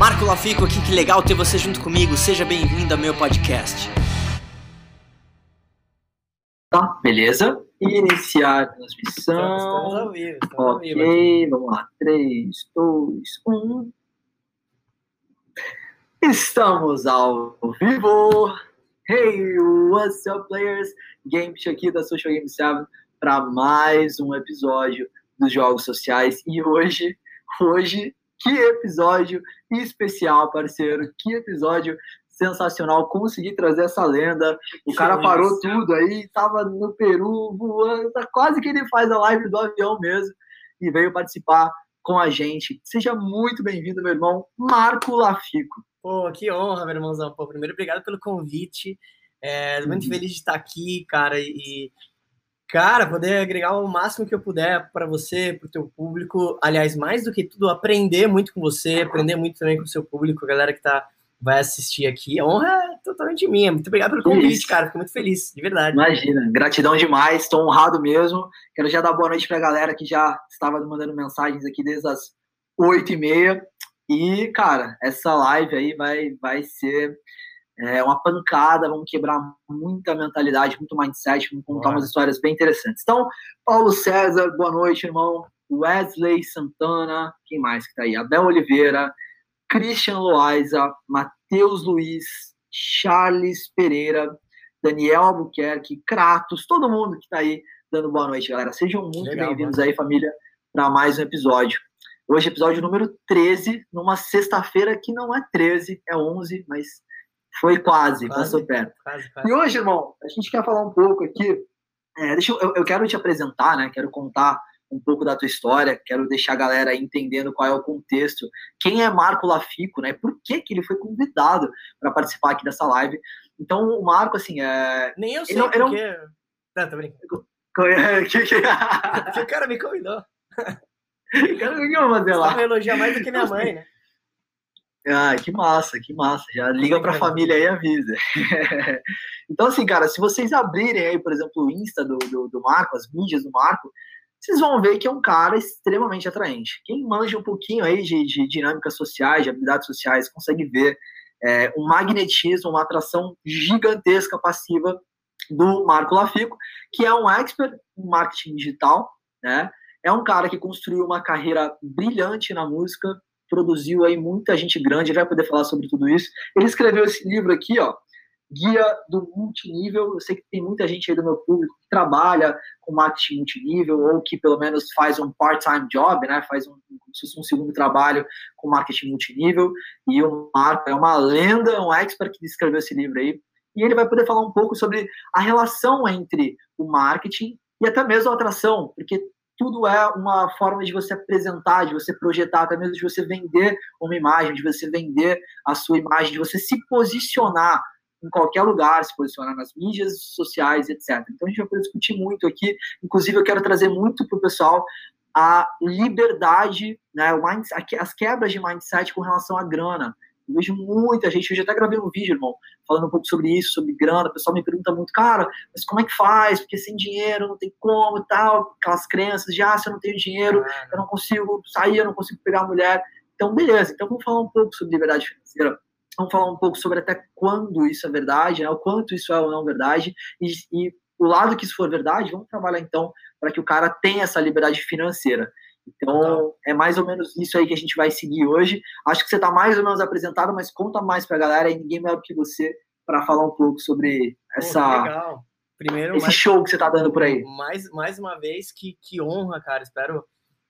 Marco Lafico aqui, que legal ter você junto comigo. Seja bem-vindo ao meu podcast. Tá, beleza. Iniciar a transmissão. Estamos ao vivo. Estamos ok, ao vivo vamos lá. 3, 2, 1. Estamos ao vivo. Hey, what's up, players? Game aqui da Social Game 7 para mais um episódio dos Jogos Sociais. E hoje, hoje, que episódio especial, parceiro. Que episódio sensacional. Consegui trazer essa lenda. O cara parou tudo aí, tava no Peru, voando. Tá quase que ele faz a live do avião mesmo. E veio participar com a gente. Seja muito bem-vindo, meu irmão Marco Lafico. Pô, que honra, meu irmãozão. Pô, primeiro, obrigado pelo convite. É, muito Uhum. feliz de estar aqui, cara. E, cara, poder agregar o máximo que eu puder para você, para o teu público. Aliás, mais do que tudo, aprender muito com você, aprender muito também com o seu público, a galera que tá, vai assistir aqui. A honra é totalmente minha. Muito obrigado pelo convite, cara. Fico muito feliz, de verdade. Imagina, gratidão demais, estou honrado mesmo. Quero já dar boa noite para a galera que já estava mandando mensagens aqui desde as 8 e meia. E, cara, essa live aí vai, vai ser é, uma pancada, vamos quebrar muita mentalidade, muito mindset, vamos contar umas histórias bem interessantes. Então, Paulo César, boa noite, irmão. Wesley Santana, quem mais que tá aí? Abel Oliveira, Christian Loaiza, Matheus Luiz, Charles Pereira, Daniel Albuquerque, Kratos, todo mundo que tá aí dando boa noite, galera. Sejam muito bem-vindos aí, família, para mais um episódio. Hoje, episódio número 13, numa sexta-feira que não é 13, é 11, mas foi quase, Quase. passou perto. Quase, quase. E hoje, irmão, a gente quer falar um pouco aqui. é, deixa eu, eu- quero te apresentar, né? Quero contar um pouco da tua história, quero deixar a galera entendendo qual é o contexto. Quem é Marco Lafico, né? Por que, que ele foi convidado para participar aqui dessa live? Então, o Marco, assim, é. Nem eu sei, Ele não- ele não- porque... Não, tô brincando. Porque o cara me convidou. O eu vou fazer Você lá? vai elogiar mais do que minha mãe, né? Ah, que massa, que massa. Já liga pra família aí e avisa. então, assim, cara, se vocês abrirem aí, por exemplo, o Insta do, do, do Marco, as mídias do Marco, vocês vão ver que é um cara extremamente atraente. Quem manja um pouquinho aí de, de dinâmicas sociais, de habilidades sociais, consegue ver é, um magnetismo, uma atração gigantesca passiva do Marco Lafico, que é um expert em marketing digital, né? É um cara que construiu uma carreira brilhante na música, produziu aí muita gente grande, vai poder falar sobre tudo isso. Ele escreveu esse livro aqui, ó, Guia do Multinível. Eu sei que tem muita gente aí do meu público que trabalha com marketing multinível ou que pelo menos faz um part-time job, né? Faz um, um segundo trabalho com marketing multinível. E o Marco é uma lenda, um expert que escreveu esse livro aí. E ele vai poder falar um pouco sobre a relação entre o marketing e até mesmo a atração, porque tudo é uma forma de você apresentar, de você projetar, até mesmo de você vender uma imagem, de você vender a sua imagem, de você se posicionar em qualquer lugar, se posicionar nas mídias sociais, etc. Então a gente vai discutir muito aqui. Inclusive, eu quero trazer muito para o pessoal a liberdade, né, as quebras de mindset com relação à grana. Eu vejo muita gente, já até gravei um vídeo, irmão, falando um pouco sobre isso, sobre grana. O pessoal me pergunta muito, cara, mas como é que faz? Porque sem dinheiro não tem como e tal. Aquelas crenças de, ah, se eu não tenho dinheiro, eu não consigo sair, eu não consigo pegar a mulher. Então, beleza. Então, vamos falar um pouco sobre liberdade financeira. Vamos falar um pouco sobre até quando isso é verdade, né? o quanto isso é ou não verdade. E, e o lado que isso for verdade, vamos trabalhar então para que o cara tenha essa liberdade financeira. Então, é mais ou menos isso aí que a gente vai seguir hoje. Acho que você está mais ou menos apresentado, mas conta mais para a galera e ninguém melhor que você para falar um pouco sobre essa, legal. Primeiro, esse mais, show que você está dando por aí. mais, mais uma vez, que, que honra, cara. Espero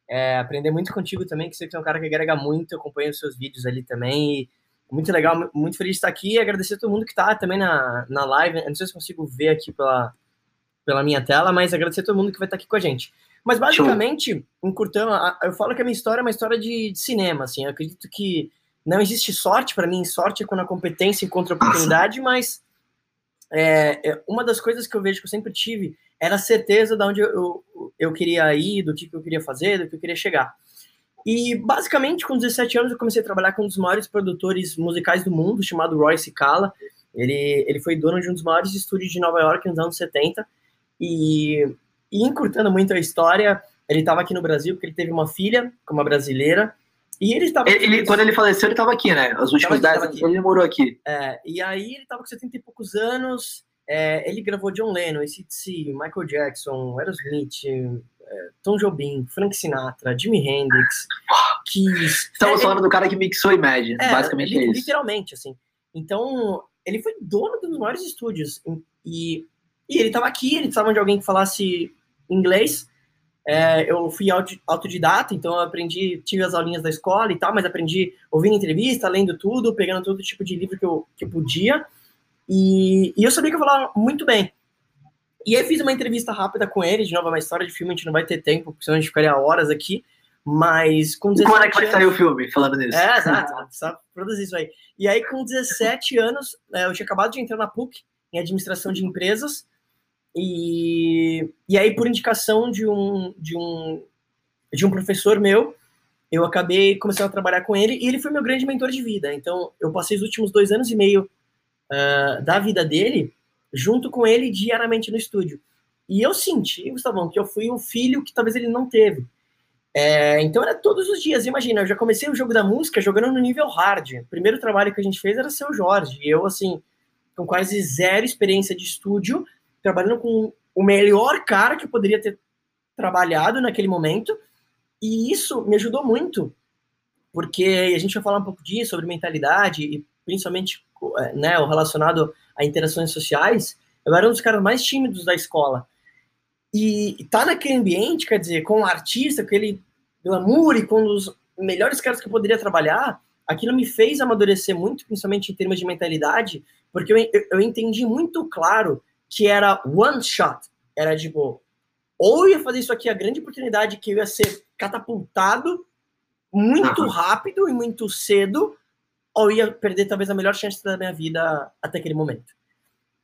é, aprender muito contigo também, que você que é um cara que agrega muito. Eu acompanho os seus vídeos ali também. E muito legal, muito feliz de estar aqui e agradecer a todo mundo que está também na, na live. Eu não sei se consigo ver aqui pela, pela minha tela, mas agradecer a todo mundo que vai estar aqui com a gente. Mas basicamente, encurtando, a- eu falo que a minha história é uma história de, de cinema, assim. Eu acredito que não existe sorte para mim. Sorte é quando a competência encontra oportunidade, mas é, é, uma das coisas que eu vejo que eu sempre tive era a certeza de onde eu, eu, eu queria ir, do que, que eu queria fazer, do que eu queria chegar. E basicamente, com 17 anos, eu comecei a trabalhar com um dos maiores produtores musicais do mundo, chamado Roy Cicala. Ele, ele foi dono de um dos maiores estúdios de Nova York nos anos 70. E, e encurtando muito a história, ele estava aqui no Brasil porque ele teve uma filha com uma brasileira. E ele estava. Ele, ele, quando ele faleceu, ele estava aqui, né? Os últimos 10 anos ele morou aqui. É, e aí ele estava com 70 e poucos anos. É, ele gravou John Lennon, ACDC, Michael Jackson, Aerosmith, é, Tom Jobim, Frank Sinatra, Jimi Hendrix, Kiss. Estamos é, falando do cara que mixou Imagine, é, basicamente é isso. Literalmente, assim. Então, ele foi dono dos maiores estúdios. E, e ele estava aqui, ele precisava de alguém que falasse inglês. É, eu fui autodidata, então eu aprendi, tive as aulinhas da escola e tal, mas aprendi ouvindo entrevista, lendo tudo, pegando todo tipo de livro que eu, que eu podia. E, e eu sabia que eu falava muito bem. E aí fiz uma entrevista rápida com ele, de novo, é uma história de filme, a gente não vai ter tempo, porque senão a gente ficaria horas aqui. Mas com 17 Quando é que vai sair o filme, falando nisso? É, exato, só produzir isso aí. E aí, com 17 anos, né, eu tinha acabado de entrar na PUC, em administração de empresas, e, e aí, por indicação de um, de, um, de um professor meu, eu acabei começando a trabalhar com ele, e ele foi meu grande mentor de vida. Então, eu passei os últimos dois anos e meio uh, da vida dele junto com ele diariamente no estúdio. E eu senti, Gustavão, que eu fui um filho que talvez ele não teve. É, então era todos os dias, imagina, eu já comecei o jogo da música jogando no nível hard. O primeiro trabalho que a gente fez era seu Jorge. E eu, assim, com quase zero experiência de estúdio, trabalhando com o melhor cara que eu poderia ter trabalhado naquele momento. E isso me ajudou muito, porque a gente vai falar um pouco disso, sobre mentalidade, e principalmente é, né, o relacionado a interações sociais, eu era um dos caras mais tímidos da escola. E tá naquele ambiente, quer dizer, com um artista, aquele glamour e com os melhores caras que eu poderia trabalhar, aquilo me fez amadurecer muito, principalmente em termos de mentalidade, porque eu, eu, eu entendi muito claro que era one shot. Era tipo, ou eu ia fazer isso aqui, a grande oportunidade que eu ia ser catapultado muito uhum. rápido e muito cedo, ou ia perder talvez a melhor chance da minha vida até aquele momento.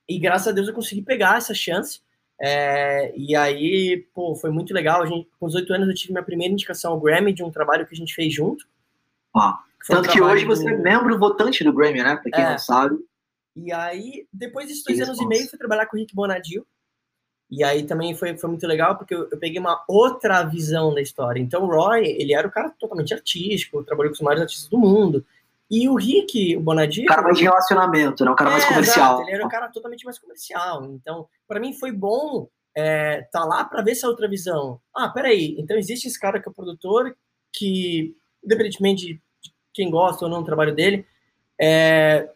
E graças a Deus eu consegui pegar essa chance. É, e aí, pô, foi muito legal. A gente, com 18 anos eu tive minha primeira indicação ao Grammy de um trabalho que a gente fez junto. Ah, tanto um que hoje você é membro votante do Grammy, né? Pra quem é. não sabe. E aí, depois desses dois anos e meio, fui trabalhar com o Rick Bonadio. E aí também foi, foi muito legal, porque eu, eu, peguei uma outra visão da história. Então, o Roy, ele era o cara totalmente artístico, trabalhou com os maiores artistas do mundo. E o Rick, o Bonadio. O cara mais de relacionamento, né? O cara é, mais comercial. Exato, ele era um cara totalmente mais comercial. Então, para mim foi bom é, tá lá para ver essa outra visão. Ah, peraí, então existe esse cara que é o produtor, que, independentemente de quem gosta ou não do trabalho dele, é,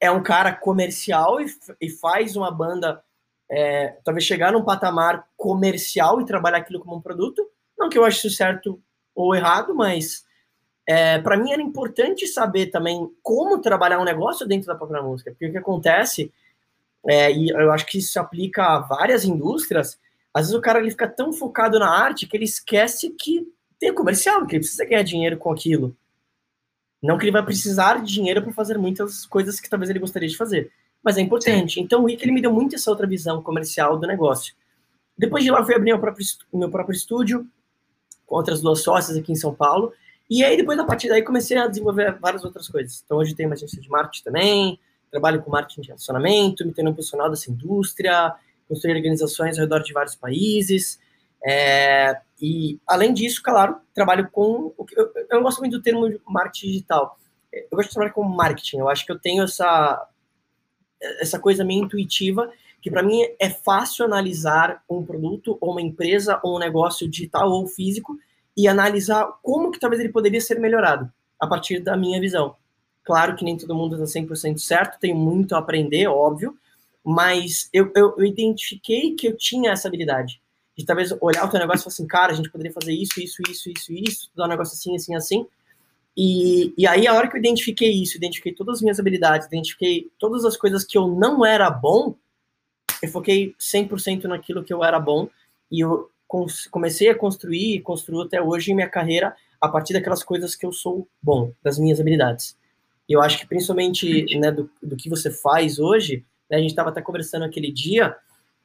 é um cara comercial e, e faz uma banda é, talvez chegar num patamar comercial e trabalhar aquilo como um produto. Não que eu ache isso certo ou errado, mas é, para mim era importante saber também como trabalhar um negócio dentro da própria música, porque o que acontece, é, e eu acho que isso se aplica a várias indústrias, às vezes o cara ele fica tão focado na arte que ele esquece que tem comercial, que ele precisa ganhar dinheiro com aquilo. Não que ele vai precisar de dinheiro para fazer muitas coisas que talvez ele gostaria de fazer, mas é importante. Sim. Então o Rick ele me deu muito essa outra visão comercial do negócio. Depois de lá, eu fui abrir meu próprio, meu próprio estúdio, com outras duas sócias aqui em São Paulo, e aí, depois da partir daí, comecei a desenvolver várias outras coisas. Então, hoje tenho uma agência de marketing também, trabalho com marketing de relacionamento, me tornei um profissional dessa indústria, construí organizações ao redor de vários países. É, e, além disso, claro, trabalho com. Eu, eu não gosto muito do termo marketing digital. Eu gosto de trabalhar com marketing. Eu acho que eu tenho essa, essa coisa meio intuitiva, que para mim é fácil analisar um produto, ou uma empresa, ou um negócio digital ou físico, e analisar como que talvez ele poderia ser melhorado a partir da minha visão. Claro que nem todo mundo está 100% certo, tenho muito a aprender, óbvio, mas eu, eu, eu, identifiquei que eu tinha essa habilidade de talvez olhar o teu negócio e falar assim, cara, a gente poderia fazer isso, isso, isso, isso, isso, dar um negócio assim, assim, assim. E, e aí, a hora que eu identifiquei isso, identifiquei todas as minhas habilidades, identifiquei todas as coisas que eu não era bom, eu foquei 100% naquilo que eu era bom e eu comecei a construir e construo até hoje minha carreira a partir daquelas coisas que eu sou bom, das minhas habilidades. E eu acho que principalmente né, do, do que você faz hoje, né, a gente estava até conversando aquele dia,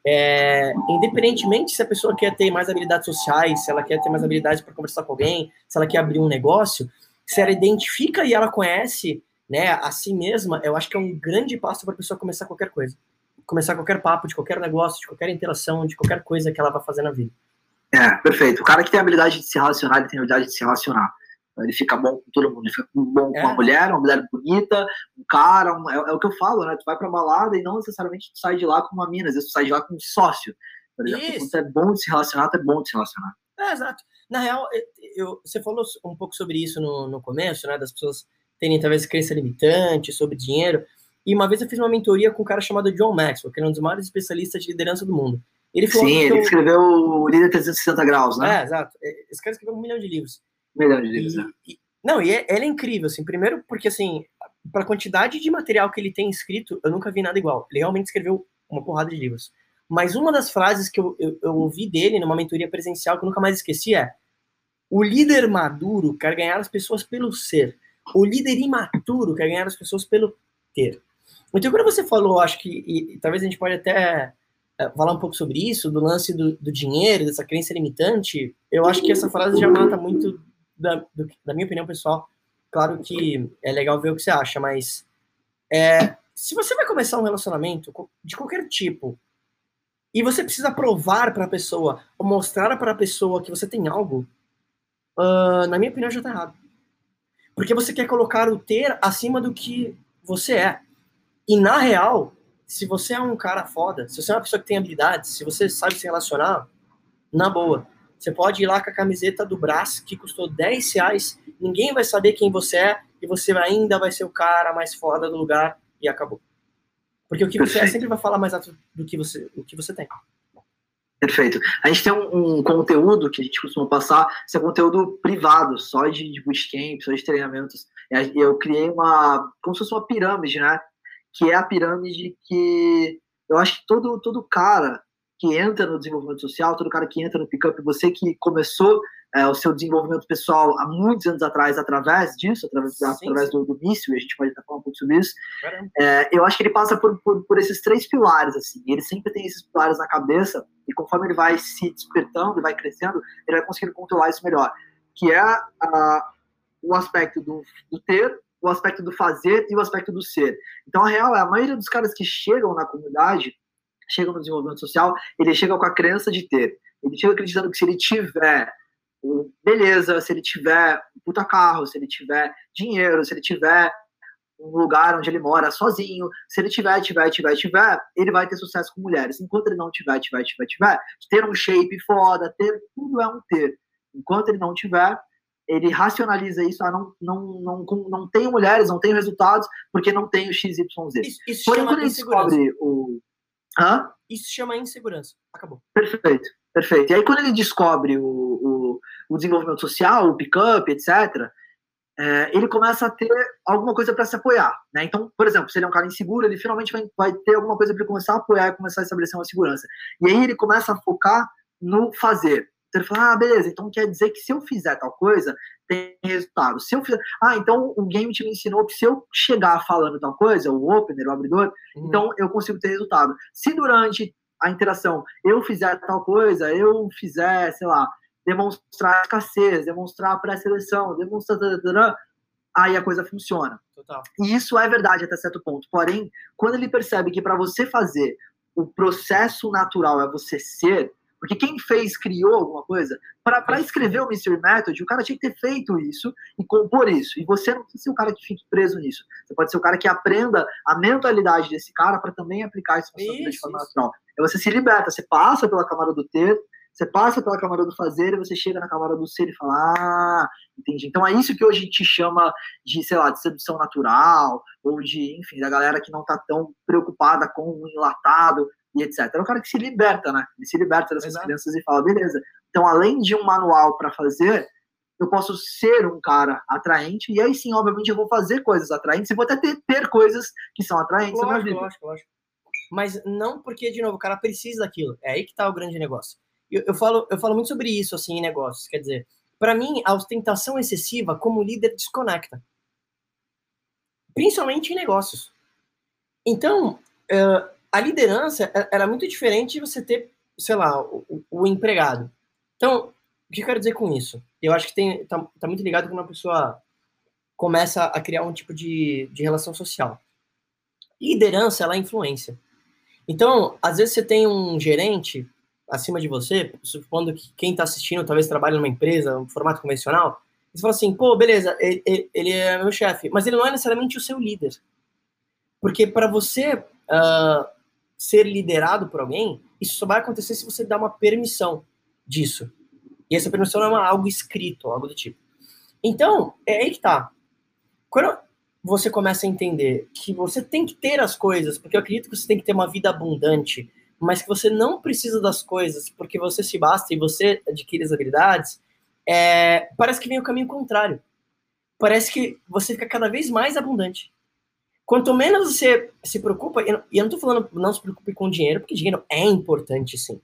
é, independentemente se a pessoa quer ter mais habilidades sociais, se ela quer ter mais habilidades para conversar com alguém, se ela quer abrir um negócio, se ela identifica e ela conhece né, a si mesma, eu acho que é um grande passo para a pessoa começar qualquer coisa. Começar qualquer papo, de qualquer negócio, de qualquer interação, de qualquer coisa que ela vai fazer na vida. É, perfeito. O cara que tem habilidade de se relacionar, ele tem habilidade de se relacionar. Ele fica bom com todo mundo, ele fica bom com é. uma mulher, uma mulher bonita, um cara, um, é, é, o que eu falo, né? Tu vai pra balada e não necessariamente tu sai de lá com uma mina, às vezes tu sai de lá com um sócio. Por exemplo, Isso. quando é bom de se relacionar, é bom de se relacionar. É, exato. Na real, eu, você falou um pouco sobre isso no, no começo, né? Das pessoas terem talvez crença limitante sobre dinheiro. E uma vez eu fiz uma mentoria com um cara chamado John Maxwell, que é um dos maiores especialistas de liderança do mundo. Ele Sim, ele eu... escreveu o Líder 360 Graus, né? É, exato. Esse cara escreveu um milhão de livros. Milhão de livros, e, né? Não, e é, ele é incrível, assim. Primeiro porque, assim, para a quantidade de material que ele tem escrito, eu nunca vi nada igual. Ele realmente escreveu uma porrada de livros. Mas uma das frases que eu, eu, eu ouvi dele numa mentoria presencial que eu nunca mais esqueci é o líder maduro quer ganhar as pessoas pelo ser. O líder imaturo quer ganhar as pessoas pelo ter. Então, quando você falou, acho que, e, e talvez a gente pode até é, falar um pouco sobre isso, do lance do, do, dinheiro, dessa crença limitante, eu acho que essa frase já mata muito da, do, da minha opinião pessoal. Claro que é legal ver o que você acha, mas é, se você vai começar um relacionamento de qualquer tipo e você precisa provar para a pessoa ou mostrar para a pessoa que você tem algo, uh, na minha opinião já está errado. Porque você quer colocar o ter acima do que você é. E na real, se você é um cara foda, se você é uma pessoa que tem habilidades, se você sabe se relacionar, na boa. Você pode ir lá com a camiseta do Brás, que custou 10 reais, ninguém vai saber quem você é, e você ainda vai ser o cara mais foda do lugar, e acabou. Porque o que você é sempre vai falar mais alto do que você, o que você tem. Perfeito. A gente tem um, um, conteúdo que a gente costuma passar, esse é conteúdo privado, só de, de bootcamp, só de treinamentos. E eu criei uma, como se fosse uma pirâmide, né? Que é a pirâmide que eu acho que todo, todo cara que entra no desenvolvimento social, todo cara que entra no pickup, você que começou é, o seu desenvolvimento pessoal há muitos anos atrás, através disso, através, sim, através sim. do, do míssil, a gente pode até falar um pouco sobre isso. É, eu acho que ele passa por, por, por, esses três pilares, assim, ele sempre tem esses pilares na cabeça, e conforme ele vai se despertando e vai crescendo, ele vai conseguindo controlar isso melhor, que é a, o aspecto do, do ter, o aspecto do fazer e o aspecto do ser. Então, a real é, a maioria dos caras que chegam na comunidade, chega no desenvolvimento social, ele chega com a crença de ter. Ele chega acreditando que se ele tiver beleza, se ele tiver um puta carro, se ele tiver dinheiro, se ele tiver um lugar onde ele mora sozinho, se ele tiver, tiver, tiver, tiver, ele vai ter sucesso com mulheres. Enquanto ele não tiver, tiver, tiver, tiver, ter um shape foda, ter tudo é um ter. Enquanto ele não tiver, ele racionaliza isso, ah, não, não, não, não, não tenho mulheres, não tenho resultados, porque não tenho XYZ. Isso, isso Porém, quando ele descobre o, Hã? Isso chama insegurança. Acabou. Perfeito, perfeito. E aí, quando ele descobre o, o, o desenvolvimento social, o pick-up, etc., é, ele começa a ter alguma coisa para se apoiar. Né? Então, por exemplo, se ele é um cara inseguro, ele finalmente vai, vai ter alguma coisa para começar a apoiar e começar a estabelecer uma segurança. E aí ele começa a focar no fazer. Então ele fala, ah, beleza, então quer dizer que se eu fizer tal coisa, tem resultado. Se eu fizer, ah, então o game te ensinou que se eu chegar falando tal coisa, o opener, o abridor, uhum. então eu consigo ter resultado. Se durante a interação eu fizer tal coisa, eu fizer, sei lá, demonstrar escassez, demonstrar pré-seleção, demonstrar. Aí a coisa funciona. Total. E isso é verdade até certo ponto. Porém, quando ele percebe que para você fazer o processo natural é você ser, porque quem fez, criou alguma coisa, para escrever o Mystery Method, o cara tinha que ter feito isso e compor isso. E você não precisa ser o cara que fique preso nisso. Você pode ser o cara que aprenda a mentalidade desse cara para também aplicar isso na sua vida de forma natural. E você se liberta, você passa pela camada do ter, você passa pela camada do fazer e você chega na camada do ser e fala, ah, entendi. Então é isso que hoje a gente chama de, sei lá, de sedução natural, ou de, enfim, da galera que não está tão preocupada com o enlatado e etc. É o cara que se liberta, né? Ele se liberta dessas Exato. crianças e fala, beleza. Então, além de um manual para fazer, eu posso ser um cara atraente, e aí sim, obviamente, eu vou fazer coisas atraentes, e vou até ter, ter coisas que são atraentes lógico, na minha vida. Lógico, lógico. Mas não porque, de novo, o cara precisa daquilo. É aí que tá o grande negócio. Eu, eu, falo, eu falo muito sobre isso, assim, em negócios. Quer dizer, para mim, a ostentação excessiva como líder desconecta. Principalmente em negócios. Então, uh, a liderança é, era muito diferente de você ter, sei lá, o, o, empregado. Então, o que eu quero dizer com isso? Eu acho que tem, tá, tá muito ligado quando uma pessoa começa a criar um tipo de, de relação social. Liderança, ela é influência. Então, às vezes você tem um gerente acima de você, supondo que quem está assistindo talvez trabalhe numa empresa, um formato convencional, Você fala assim, pô, beleza, ele, ele é meu chefe, mas ele não é necessariamente o seu líder. Porque para você uh, ser liderado por alguém, isso só vai acontecer se você dá uma permissão disso. E essa permissão não é algo escrito, algo do tipo. Então, é aí que tá. Quando você começa a entender que você tem que ter as coisas, porque eu acredito que você tem que ter uma vida abundante, mas que você não precisa das coisas porque você se basta e você adquire as habilidades, é, parece que vem o caminho contrário. Parece que você fica cada vez mais abundante. Quanto menos você se preocupa, e eu não estou falando não se preocupe com dinheiro, porque dinheiro é importante sim.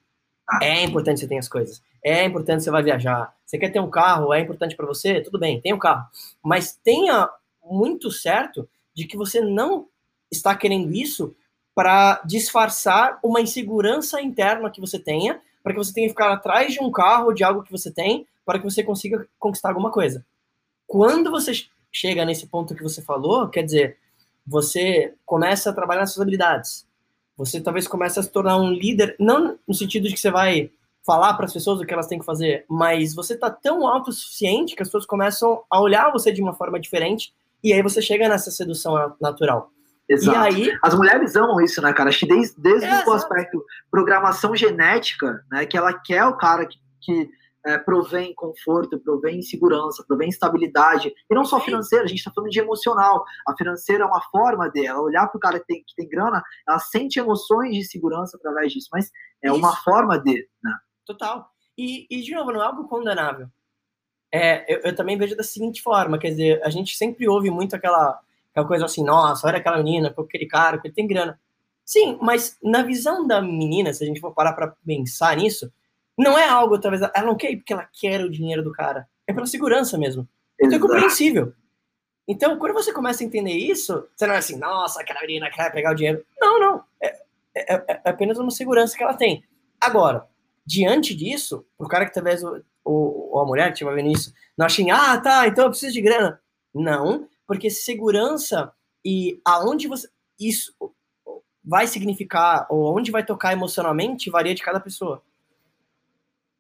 Ah. É importante você ter as coisas. É importante você vai viajar. Você quer ter um carro, é importante para você? Tudo bem, tem um carro. Mas tenha muito certo de que você não está querendo isso para disfarçar uma insegurança interna que você tenha, para que você tenha que ficar atrás de um carro, de algo que você tem, para que você consiga conquistar alguma coisa. Quando você chega nesse ponto que você falou, quer dizer, você começa a trabalhar nas suas habilidades. Você talvez comece a se tornar um líder, não no sentido de que você vai falar para as pessoas o que elas têm que fazer, mas você está tão autossuficiente que as pessoas começam a olhar você de uma forma diferente e aí você chega nessa sedução natural. Exato. E aí... As mulheres amam isso, né, cara? Acho que desde, desde é, o aspecto programação genética, né, que ela quer o cara que, que é, provém conforto, provém segurança, provém estabilidade. E não só financeira, a gente está falando de emocional. A financeira é uma forma dela. Olhar para o cara que tem, que tem grana, ela sente emoções de segurança através disso, mas é Isso. uma forma de. Né? Total. E, e, de novo, não é algo condenável. É, eu, eu, também vejo da seguinte forma: quer dizer, a gente sempre ouve muito aquela, aquela coisa assim, nossa, olha aquela menina, aquele cara, que ele tem grana. Sim, mas na visão da menina, se a gente for parar para pensar nisso, não é algo, talvez, ela não quer ir porque ela quer o dinheiro do cara. É pela segurança mesmo. Então é compreensível. Então, quando você começa a entender isso, você não é assim, nossa, aquela menina quer pegar o dinheiro. Não, não. É, é, é, é apenas uma segurança que ela tem. Agora, diante disso, o cara que talvez, o, o, ou a mulher que estiver vendo isso, não achem, ah, tá, então eu preciso de grana. Não, porque segurança e aonde você. Isso vai significar, ou onde vai tocar emocionalmente, varia de cada pessoa.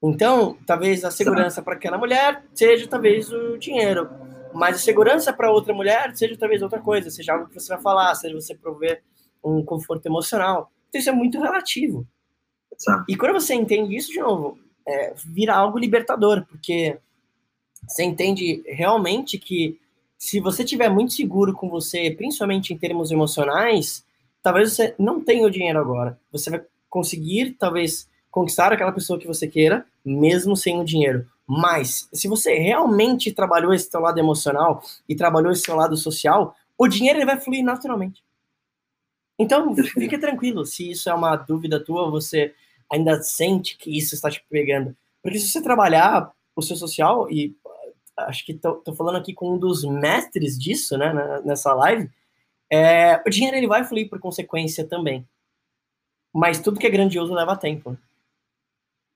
Então, talvez a segurança para aquela mulher seja talvez o dinheiro, mas a segurança para outra mulher seja talvez outra coisa, seja algo que você vai falar, seja você prover um conforto emocional. Então, isso é muito relativo. Exato. E quando você entende isso, de novo, é, vira algo libertador, porque você entende realmente que se você estiver muito seguro com você, principalmente em termos emocionais, talvez você não tenha o dinheiro agora. Você vai conseguir, talvez, conquistar aquela pessoa que você queira, mesmo sem o dinheiro. Mas, se você realmente trabalhou esse seu lado emocional e trabalhou esse seu lado social, o dinheiro ele vai fluir naturalmente. Então, fique tranquilo, se isso é uma dúvida tua, você ainda sente que isso está te pegando. Porque se você trabalhar o seu social, e acho que tô, tô falando aqui com um dos mestres disso, né, nessa live, é, o dinheiro ele vai fluir por consequência também. Mas tudo que é grandioso leva tempo.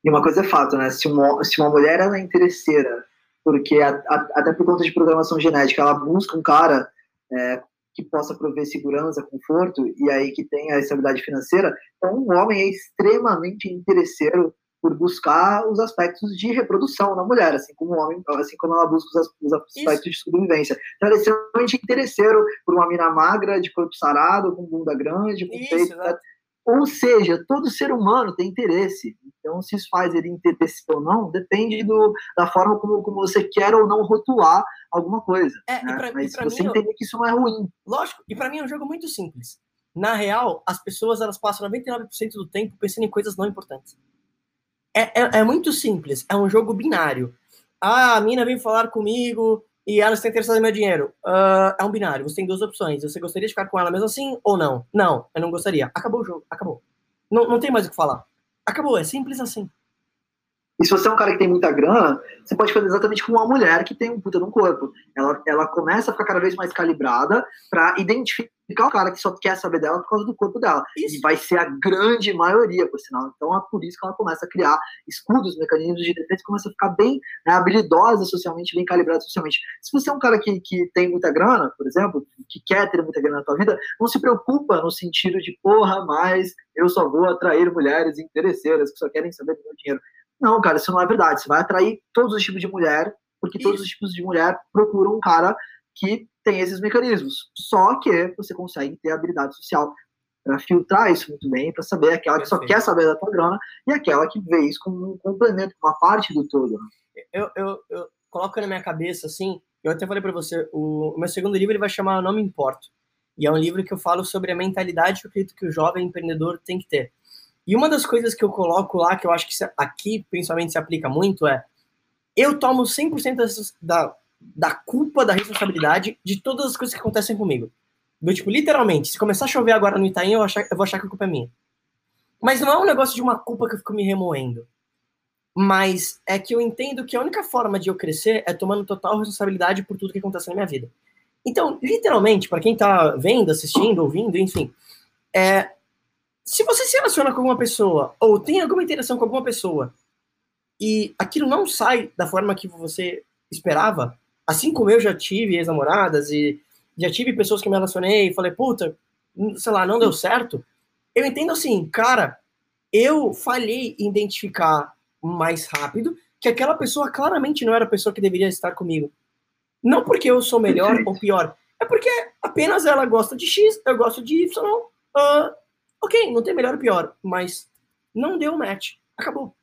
E uma coisa é fato, né? Se uma, se uma mulher ela é interesseira, porque a, a, até por conta de programação genética, ela busca um cara é, que possa prover segurança, conforto, e aí que tenha estabilidade financeira, então um homem é extremamente interesseiro por buscar os aspectos de reprodução na mulher, assim como o homem, assim como ela busca os, os aspectos Isso. de sobrevivência. Então ela é extremamente interesseiro por uma mina magra, de corpo sarado, com bunda grande, com Isso, peito. Né? Ou seja, todo ser humano tem interesse. Então, se isso faz ele interesse ou não, depende do, da forma como, como você quer ou não rotular alguma coisa. É, né? pra, Mas você mim, entender que isso não é ruim. Lógico, e para mim é um jogo muito simples. Na real, as pessoas elas passam 99% do tempo pensando em coisas não importantes. É, é, é muito simples, é um jogo binário. Ah, a mina vem falar comigo, e ela está interessada no meu dinheiro. Uh, é um binário, você tem duas opções. Você gostaria de ficar com ela mesmo assim ou não? Não, eu não gostaria. Acabou o jogo, acabou. Não, não tem mais o que falar. Acabou, é simples assim. E se você é um cara que tem muita grana, você pode fazer exatamente como uma mulher que tem um puta no corpo. Ela, ela começa a ficar cada vez mais calibrada para identificar o cara que só quer saber dela por causa do corpo dela. Isso. E vai ser a grande maioria, por sinal. Então é por isso que ela começa a criar escudos, mecanismos de defesa, começa a ficar bem né, habilidosa socialmente, bem calibrada socialmente. Se você é um cara que, que tem muita grana, por exemplo, que quer ter muita grana na tua vida, não se preocupa no sentido de, porra, mas eu só vou atrair mulheres interesseiras que só querem saber do meu dinheiro. Não, cara, isso não é verdade. Você vai atrair todos os tipos de mulher porque todos os tipos de mulher procuram um cara que tem esses mecanismos. Só que você consegue ter habilidade social para filtrar isso muito bem, para saber aquela que só quer saber da tua grana e aquela que vê isso como um complemento, uma parte do todo. Né? Eu, eu, eu coloco na minha cabeça assim, eu até falei para você, o, o, meu segundo livro ele vai chamar Não Me Importo. E é um livro que eu falo sobre a mentalidade que eu acredito que o jovem empreendedor tem que ter. E uma das coisas que eu coloco lá, que eu acho que aqui principalmente se aplica muito, é eu tomo 100% da, da culpa, da responsabilidade de todas as coisas que acontecem comigo. Do tipo, literalmente, se começar a chover agora no Itaim, eu, achar, eu vou achar que a culpa é minha. Mas não é um negócio de uma culpa que eu fico me remoendo. Mas é que eu entendo que a única forma de eu crescer é tomando total responsabilidade por tudo que acontece na minha vida. Então, literalmente, para quem tá vendo, assistindo, ouvindo, enfim, é, se você se relaciona com alguma pessoa ou tem alguma interação com alguma pessoa e aquilo não sai da forma que você esperava, assim como eu já tive ex-namoradas e já tive pessoas que me relacionei e falei, puta, sei lá, não deu certo, eu entendo assim, cara, eu falhei em identificar mais rápido que aquela pessoa claramente não era a pessoa que deveria estar comigo. Não porque eu sou melhor ou pior, é porque apenas ela gosta de X, eu gosto de Y. Uh, ok, não tem melhor ou pior, mas não deu match. Acabou.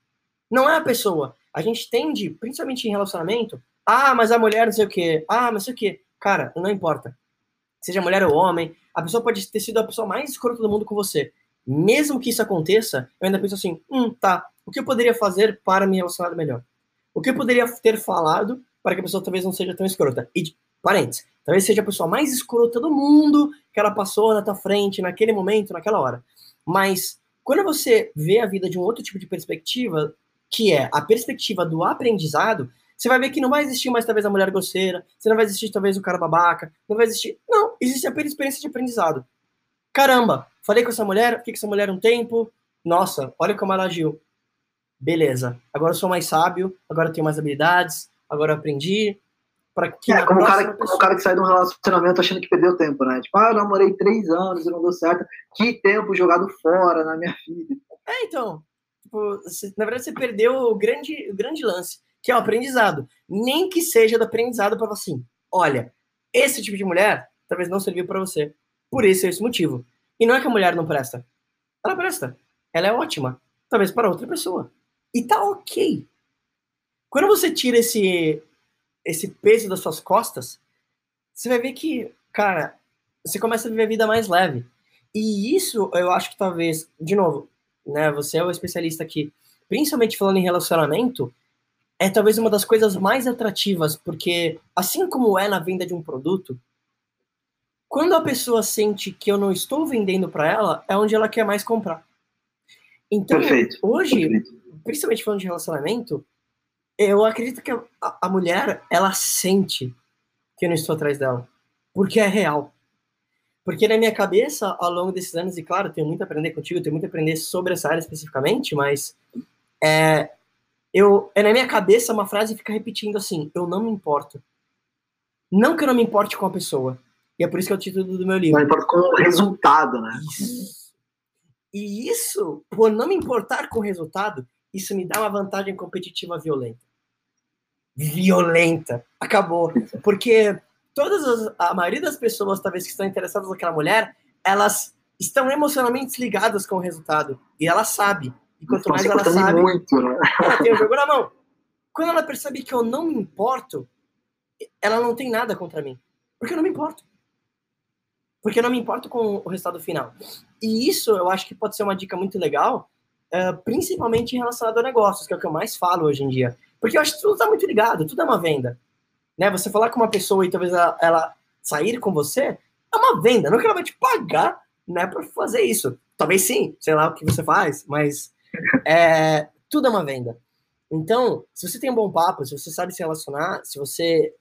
Não é a pessoa. A gente tende, principalmente em relacionamento, ah, mas a mulher não sei o quê, ah, mas sei o quê. Cara, não importa. Seja mulher ou homem, a pessoa pode ter sido a pessoa mais escrota do mundo com você. Mesmo que isso aconteça, eu ainda penso assim, hum, tá, o que eu poderia fazer para me relacionar melhor? O que eu poderia ter falado para que a pessoa talvez não seja tão escrota? E, parênteses, talvez seja a pessoa mais escrota do mundo que ela passou na tua frente, naquele momento, naquela hora. Mas, quando você vê a vida de um outro tipo de perspectiva, que é a perspectiva do aprendizado, você vai ver que não vai existir mais talvez a mulher grosseira, você não vai existir talvez o cara babaca, não vai existir. Não, existe apenas experiência de aprendizado. Caramba, falei com essa mulher, fiquei com essa mulher um tempo, nossa, olha como ela agiu. Beleza, agora eu sou mais sábio, agora eu tenho mais habilidades, agora eu aprendi. Para que é, como o cara, pessoa... o cara que sai de um relacionamento achando que perdeu tempo, né? Tipo, ah, eu namorei três anos e não deu certo. Que tempo jogado fora na minha vida. É, então, Tipo, você, na verdade, você perdeu o grande, o grande lance, que é o aprendizado. Nem que seja do aprendizado para assim, olha, esse tipo de mulher talvez não serviu para você. Por esse esse motivo. E não é que a mulher não presta. Ela presta. Ela é ótima. Talvez para outra pessoa. E tá ok. Quando você tira esse, esse peso das suas costas, você vai ver que, cara, você começa a viver a vida mais leve. E isso eu acho que talvez, de novo, né? Você é o especialista aqui, principalmente falando em relacionamento, é talvez uma das coisas mais atrativas, porque assim como é na venda de um produto, quando a pessoa sente que eu não estou vendendo para ela, é onde ela quer mais comprar. Então, Perfeito. hoje, Perfeito. principalmente falando de relacionamento, eu acredito que a, mulher, ela sente que eu não estou atrás dela, porque é real. Porque na minha cabeça, ao longo desses anos, e claro, tenho muito a aprender contigo, tenho muito a aprender sobre essa área especificamente, mas é, eu, é na minha cabeça uma frase fica repetindo assim: eu não me importo. Não que eu não me importe com a pessoa. E é por isso que é o título do meu livro. Não importa com o resultado, né? Isso. E isso, por não me importar com o resultado, isso me dá uma vantagem competitiva violenta. Violenta. Acabou. Porque todas as, a maioria das pessoas, talvez, que estão interessadas naquela mulher, elas estão emocionalmente ligadas com o resultado. E ela sabe. E quanto mais ela sabe, muito, né? ela tem o jogo na mão. Quando ela percebe que eu não me importo, ela não tem nada contra mim. Porque eu não me importo. Porque eu não me importo com o resultado final. E isso eu acho que pode ser uma dica muito legal, uh, principalmente relacionado a negócios, que é o que eu mais falo hoje em dia. Porque eu acho que tudo está muito ligado, tudo é uma venda né? Você falar com uma pessoa e talvez ela, ela sair com você é uma venda, não que ela vai te pagar, né, para fazer isso. Talvez sim, sei lá o que você faz, mas é, tudo é uma venda. Então, se você tem um bom papo, se você sabe se relacionar, se você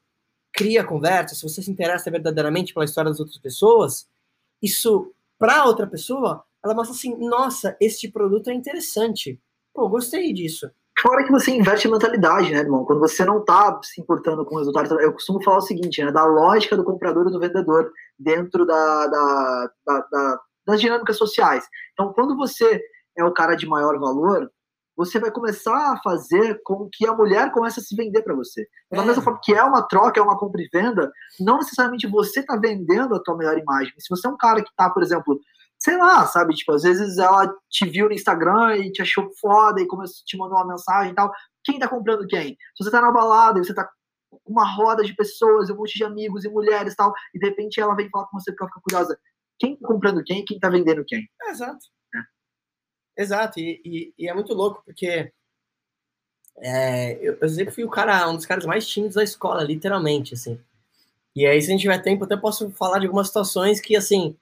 cria conversa, se você se interessa verdadeiramente pela história das outras pessoas, isso para outra pessoa, ela mostra assim: nossa, este produto é interessante. Pô, gostei disso. Fora que você inverte a mentalidade, né, irmão? Quando você não tá se importando com o resultado. Eu costumo falar o seguinte, né? Da lógica do comprador e do vendedor dentro da, da, da, da das dinâmicas sociais. Então, quando você é o cara de maior valor, você vai começar a fazer com que a mulher comece a se vender para você. Da é. mesma forma que é uma troca, é uma compra e venda, não necessariamente você está vendendo a tua melhor imagem. Se você é um cara que está, por exemplo, sei lá, sabe? Tipo, às vezes ela te viu no Instagram e te achou foda e começou, te mandou uma mensagem e tal. Quem tá comprando quem? Se você tá na balada e você tá com uma roda de pessoas, um monte de amigos e mulheres e tal, e de repente ela vem falar com você porque ela fica curiosa. Quem tá comprando quem? Quem tá vendendo quem? exato. Exato, e, e, e, é muito louco, porque é, eu, eu sempre fui o cara, um dos caras mais tímidos da escola, literalmente, assim. E aí, se a gente tiver tempo, até posso falar de algumas situações que, assim,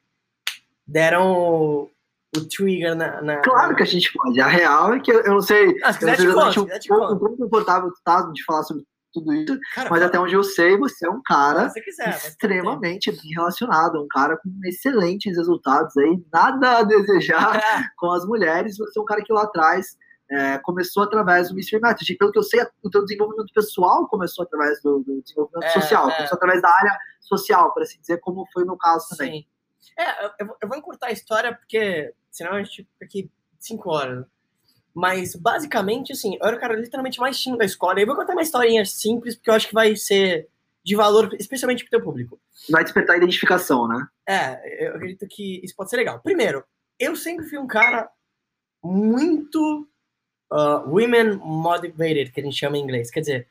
deram o, o trigger na, na, Claro que a gente pode. A real é que eu, eu não sei. Ah, se quiser te conto, um, um, um confortável tá, de falar sobre tudo isso, cara, mas até onde eu sei, você é um cara quiser, extremamente bem relacionado, um cara com excelentes resultados aí, nada a desejar é. com as mulheres, você é um cara que lá atrás é, começou através do Mystery Method. Pelo que eu sei, o teu desenvolvimento pessoal começou através do, do desenvolvimento é, social, é. começou através da área social, para assim dizer, como foi no caso também. Sim. É, eu, eu vou encurtar a história, porque senão a gente fica aqui cinco horas. Mas, basicamente, assim, eu era o cara literalmente mais tímido da escola. E eu vou contar uma historinha simples, porque eu acho que vai ser de valor, especialmente para o teu público. Vai despertar identificação, né? É, eu acredito que isso pode ser legal. Primeiro, eu sempre fui um cara muito uh, women motivated, que a gente chama em inglês. Quer dizer,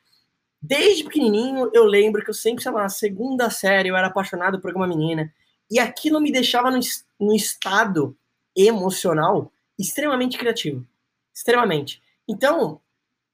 desde pequenininho eu lembro que eu sempre, sei lá, na segunda série eu era apaixonado por alguma menina. E aquilo me deixava no, no estado emocional extremamente criativo extremamente. Então,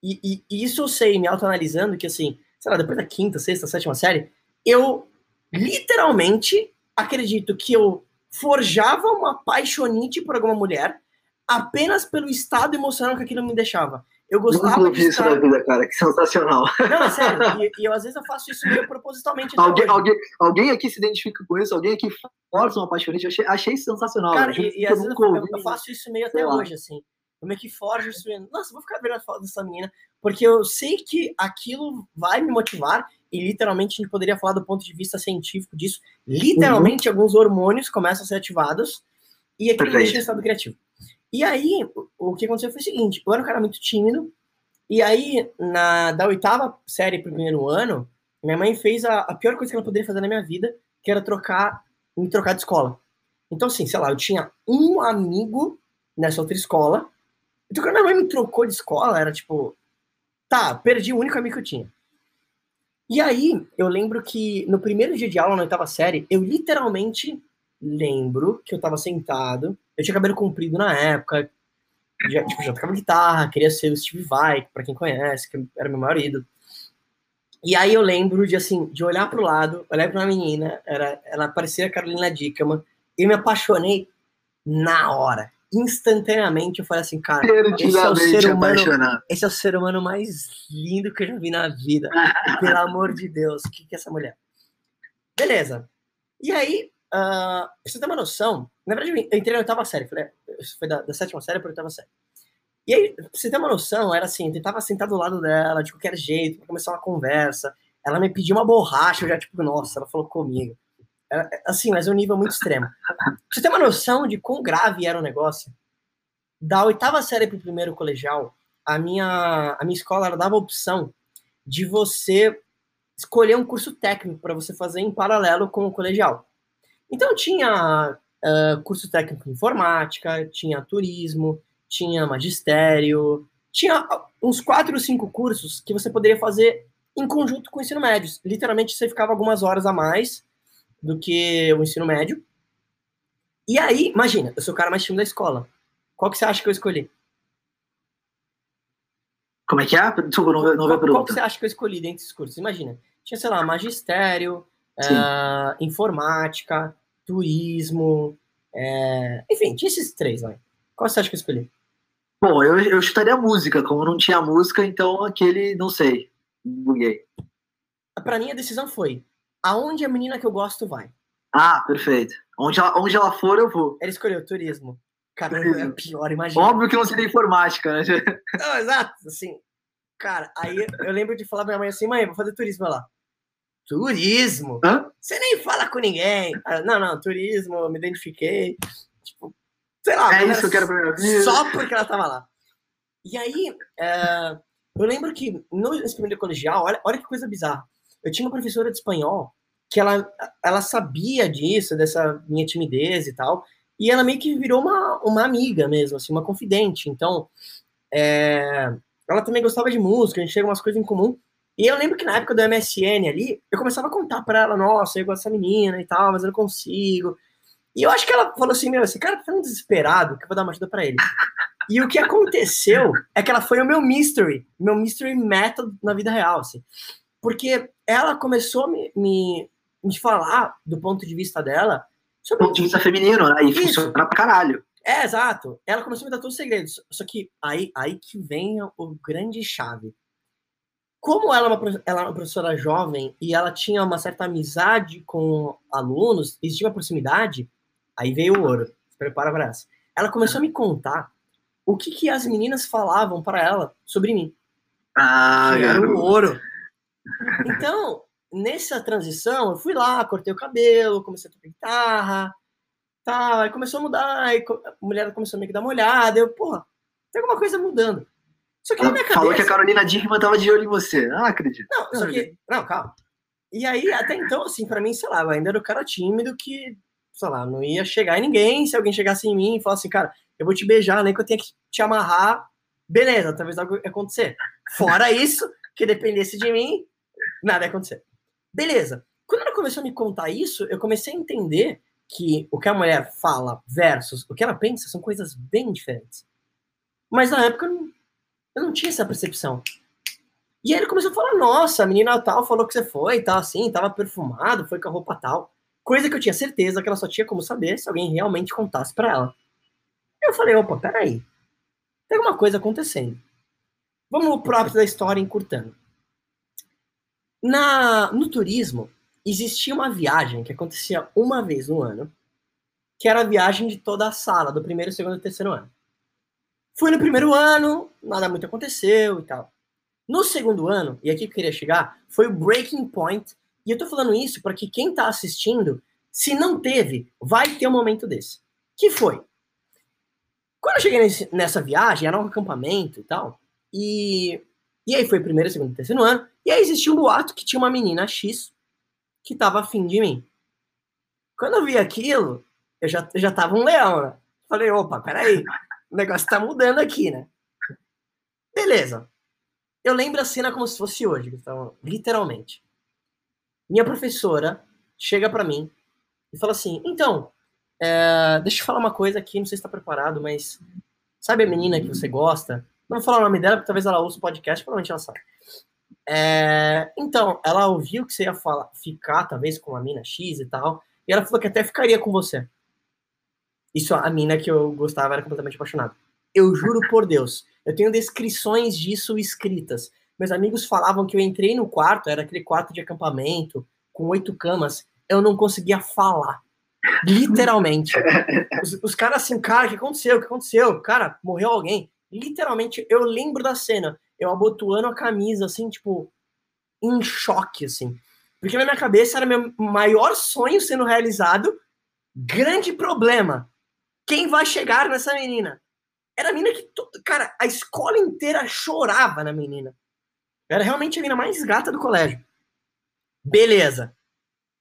e, e, e isso eu sei, me autoanalisando, que assim, sei lá, depois da quinta, sexta, sétima série, eu literalmente acredito que eu forjava uma paixonite por alguma mulher apenas pelo estado emocional que aquilo me deixava. Eu gostava Nunca vi isso na vida, cara, que sensacional. Não, é sério, e, e eu, às vezes eu faço isso meio propositalmente. Alguém, alguém, alguém aqui se identifica com isso? Alguém aqui força uma paixonite? Eu achei, achei sensacional. Cara, e, e às vezes eu, eu, faço isso meio até hoje, assim eu meio que forjo isso. Nossa, vou ficar vendo a foto dessa menina, porque eu sei que aquilo vai me motivar, e literalmente a gente poderia falar do ponto de vista científico disso. Literalmente, uhum. alguns hormônios começam a ser ativados, e aquilo deixa em estado criativo. E aí, o que aconteceu foi o seguinte: eu era um cara muito tímido, e aí, na, da oitava série pro primeiro ano, minha mãe fez a, a pior coisa que ela poderia fazer na minha vida, que era trocar, me trocar de escola. Então, assim, sei lá, eu tinha um amigo nessa outra escola, então, quando minha mãe me trocou de escola, era tipo, tá, perdi o único amigo que eu tinha. E aí, eu lembro que no primeiro dia de aula, na oitava série, eu literalmente lembro que eu tava sentado, eu tinha cabelo comprido na época, já, tipo, já tocava guitarra, queria ser o Steve Vai, pra quem conhece, que era meu marido. E aí eu lembro de, assim, de olhar pro lado, olhar pra uma menina, era, ela parecia a Carolina Dickman, e me apaixonei na hora instantaneamente eu falei assim, cara, esse é, o ser humano, esse é o ser humano mais lindo que eu já vi na vida. Pelo amor de Deus, o que, que é essa mulher? Beleza. E aí, uh, pra você ter uma noção, na verdade, eu entrei na oitava série, falei, foi da, da sétima série para oitava série. E aí, pra você ter uma noção, era assim, eu tentava sentar do lado dela de qualquer jeito, pra começar uma conversa. Ela me pediu uma borracha, eu já, tipo, nossa, ela falou comigo. É, assim, mas é um nível muito extremo. Pra você ter uma noção de quão grave era o negócio, da oitava série para o primeiro colegial, a minha, a minha escola ela dava a opção de você escolher um curso técnico para você fazer em paralelo com o colegial. Então tinha uh, curso técnico em informática, tinha turismo, tinha magistério, tinha uns quatro ou cinco cursos que você poderia fazer em conjunto com o ensino médio. Literalmente você ficava algumas horas a mais do que o ensino médio. E aí, imagina, eu sou o cara mais tímido da escola. Qual que você acha que eu escolhi? Como é que é? Desculpa, não, não qual, qual que você acha que eu escolhi dentre esses cursos? Imagina, tinha, sei lá, magistério, uh, informática, turismo, é... enfim, tinha esses três lá. Qual você acha que eu escolhi? Bom, eu, eu chutaria música. Como não tinha música, então aquele, não sei, buguei. Pra mim, a decisão foi aonde a menina que eu gosto vai. Ah, perfeito. Onde ela, onde ela for, eu vou. Ela escolheu turismo. Cara, é pior, imagina. Óbvio que não seria informática, né? Não, exato, assim. Cara, aí eu lembro de falar pra minha mãe assim, mãe, vou fazer turismo lá. Turismo? Hã? Você nem fala com ninguém. Não, não, turismo, me identifiquei. Tipo, sei lá. É isso que eu quero pra minha vida. Só porque ela tava lá. E aí, é, eu lembro que no primeiro colegial, olha, olha que coisa bizarra. Eu tinha uma professora de espanhol que ela, ela sabia disso, dessa minha timidez e tal, e ela meio que virou uma, uma amiga mesmo, assim, uma confidente. Então, é, ela também gostava de música, a gente tinha umas coisas em comum. E eu lembro que na época do MSN ali, eu começava a contar para ela, nossa, eu gosto dessa menina e tal, mas eu não consigo. E eu acho que ela falou assim, meu, esse cara tá tão desesperado que eu vou dar uma ajuda para ele. E o que aconteceu é que ela foi o meu mystery, meu mystery method na vida real, assim. Porque ela começou a me, me, me falar, do ponto de vista dela, sobre... Do ponto de vista feminino, né? E funciona pra caralho. É, exato. Ela começou a me dar todos os segredos. Só que aí, aí que vem o grande chave como ela é, uma, ela é uma professora jovem e ela tinha uma certa amizade com alunos, existia uma proximidade, aí veio o ouro. Se prepara para essa. Ela começou a me contar o que, que as meninas falavam para ela sobre mim. Ah, era o ouro. Então, nessa transição, eu fui lá, cortei o cabelo, comecei a tocar guitarra, tá, aí começou a mudar, aí a mulher começou a meio que dar uma olhada, eu, porra, tem alguma coisa mudando. Só que Ela na minha cabeça. Falou que a Carolina Dickman tava de olho em você. Não acredito. Não, só que. Não, calma. E aí, até então, assim, pra mim, sei lá, eu ainda era o cara tímido que, sei lá, não ia chegar em ninguém. Se alguém chegasse em mim e falasse assim, cara, eu vou te beijar, nem que eu tenha que te amarrar, beleza, talvez algo ia acontecer. Fora isso, que dependesse de mim, nada ia acontecer. Beleza. Quando ela começou a me contar isso, eu comecei a entender que o que a mulher fala versus o que ela pensa são coisas bem diferentes. Mas na época eu não, eu não tinha essa percepção. E aí ele começou a falar: nossa, a menina tal falou que você foi, tal, assim, tava perfumado, foi com a roupa tal. Coisa que eu tinha certeza que ela só tinha como saber se alguém realmente contasse para ela. Eu falei: opa, peraí. Tem alguma coisa acontecendo. Vamos pro ápice da história encurtando. Na, no turismo, existia uma viagem que acontecia uma vez no ano, que era a viagem de toda a sala, do primeiro, segundo e terceiro ano. Fui no primeiro ano, nada muito aconteceu e tal. No segundo ano, e aqui que eu queria chegar, foi o breaking point. E eu tô falando isso para que quem tá assistindo, se não teve, vai ter um momento desse. Que foi? Quando eu cheguei nesse, nessa viagem, era um acampamento e tal, e, e aí foi primeiro, segundo, terceiro ano, e aí existia um boato que tinha uma menina X que tava afim de mim. Quando eu vi aquilo, eu já, eu já tava um leão, né? Falei, opa, peraí, o negócio tá mudando aqui, né? Beleza. Eu lembro a cena como se fosse hoje, então, literalmente. Minha professora chega para mim e fala assim: então, é, deixa eu falar uma coisa aqui, não sei se está preparado, mas sabe a menina que você gosta? Não vou falar o nome dela, porque talvez ela ouça o podcast, provavelmente ela sabe. É, então, ela ouviu que você ia falar, ficar, talvez, com a mina X e tal, e ela falou que até ficaria com você. Isso, a mina que eu gostava era completamente apaixonada. Eu juro por Deus, eu tenho descrições disso escritas. Meus amigos falavam que eu entrei no quarto, era aquele quarto de acampamento, com oito camas, eu não conseguia falar. Literalmente. Os, os caras assim, cara, o que aconteceu? O que aconteceu? Cara, morreu alguém. Literalmente, eu lembro da cena. Eu abotoando a camisa, assim, tipo, em choque, assim. Porque na minha cabeça era meu maior sonho sendo realizado. Grande problema. Quem vai chegar nessa menina? Era a menina que, cara, a escola inteira chorava na menina. Era realmente a menina mais gata do colégio. Beleza.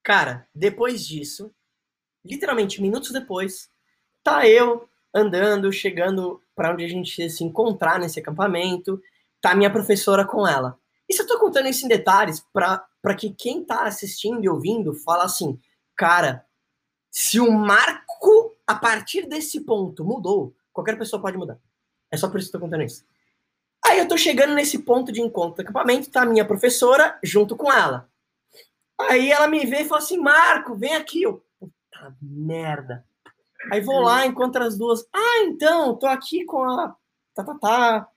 Cara, depois disso, literalmente minutos depois, tá eu andando, chegando para onde a gente ia se encontrar nesse acampamento, tá minha professora com ela. E se eu tô contando isso em detalhes para que quem tá assistindo e ouvindo fala assim, cara, se o Marco a partir desse ponto mudou, qualquer pessoa pode mudar. É só por isso que eu tô contando isso. Aí eu tô chegando nesse ponto de encontro do acampamento, tá a minha professora junto com ela. Aí ela me vê e fala assim: Marco, vem aqui. Eu, puta merda. Aí vou lá, encontro as duas. Ah, então, tô aqui com a. Tá, tá, tá.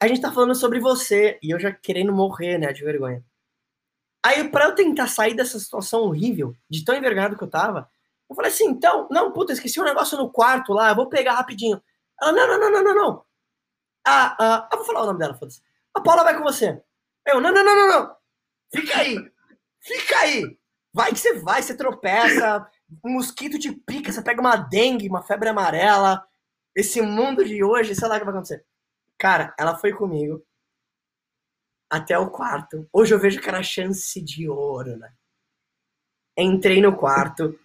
A gente tá falando sobre você. E eu já querendo morrer, né, de vergonha. Aí, pra eu tentar sair dessa situação horrível, de tão envergonhado que eu tava, eu falei assim, então, não, puta, esqueci um negócio no quarto lá, eu vou pegar rapidinho. Ela, não, não, não, não, não, não. Ah, ah, eu vou falar o nome dela, foda-se. A Paula vai com você. Eu, não, não, não, não, não. Fica aí. Fica aí. Vai que você vai, você tropeça, um mosquito te pica, você pega uma dengue, uma febre amarela. Esse mundo de hoje, sei lá o que vai acontecer. Cara, ela foi comigo até o quarto. Hoje eu vejo que era chance de ouro, né? Entrei no quarto.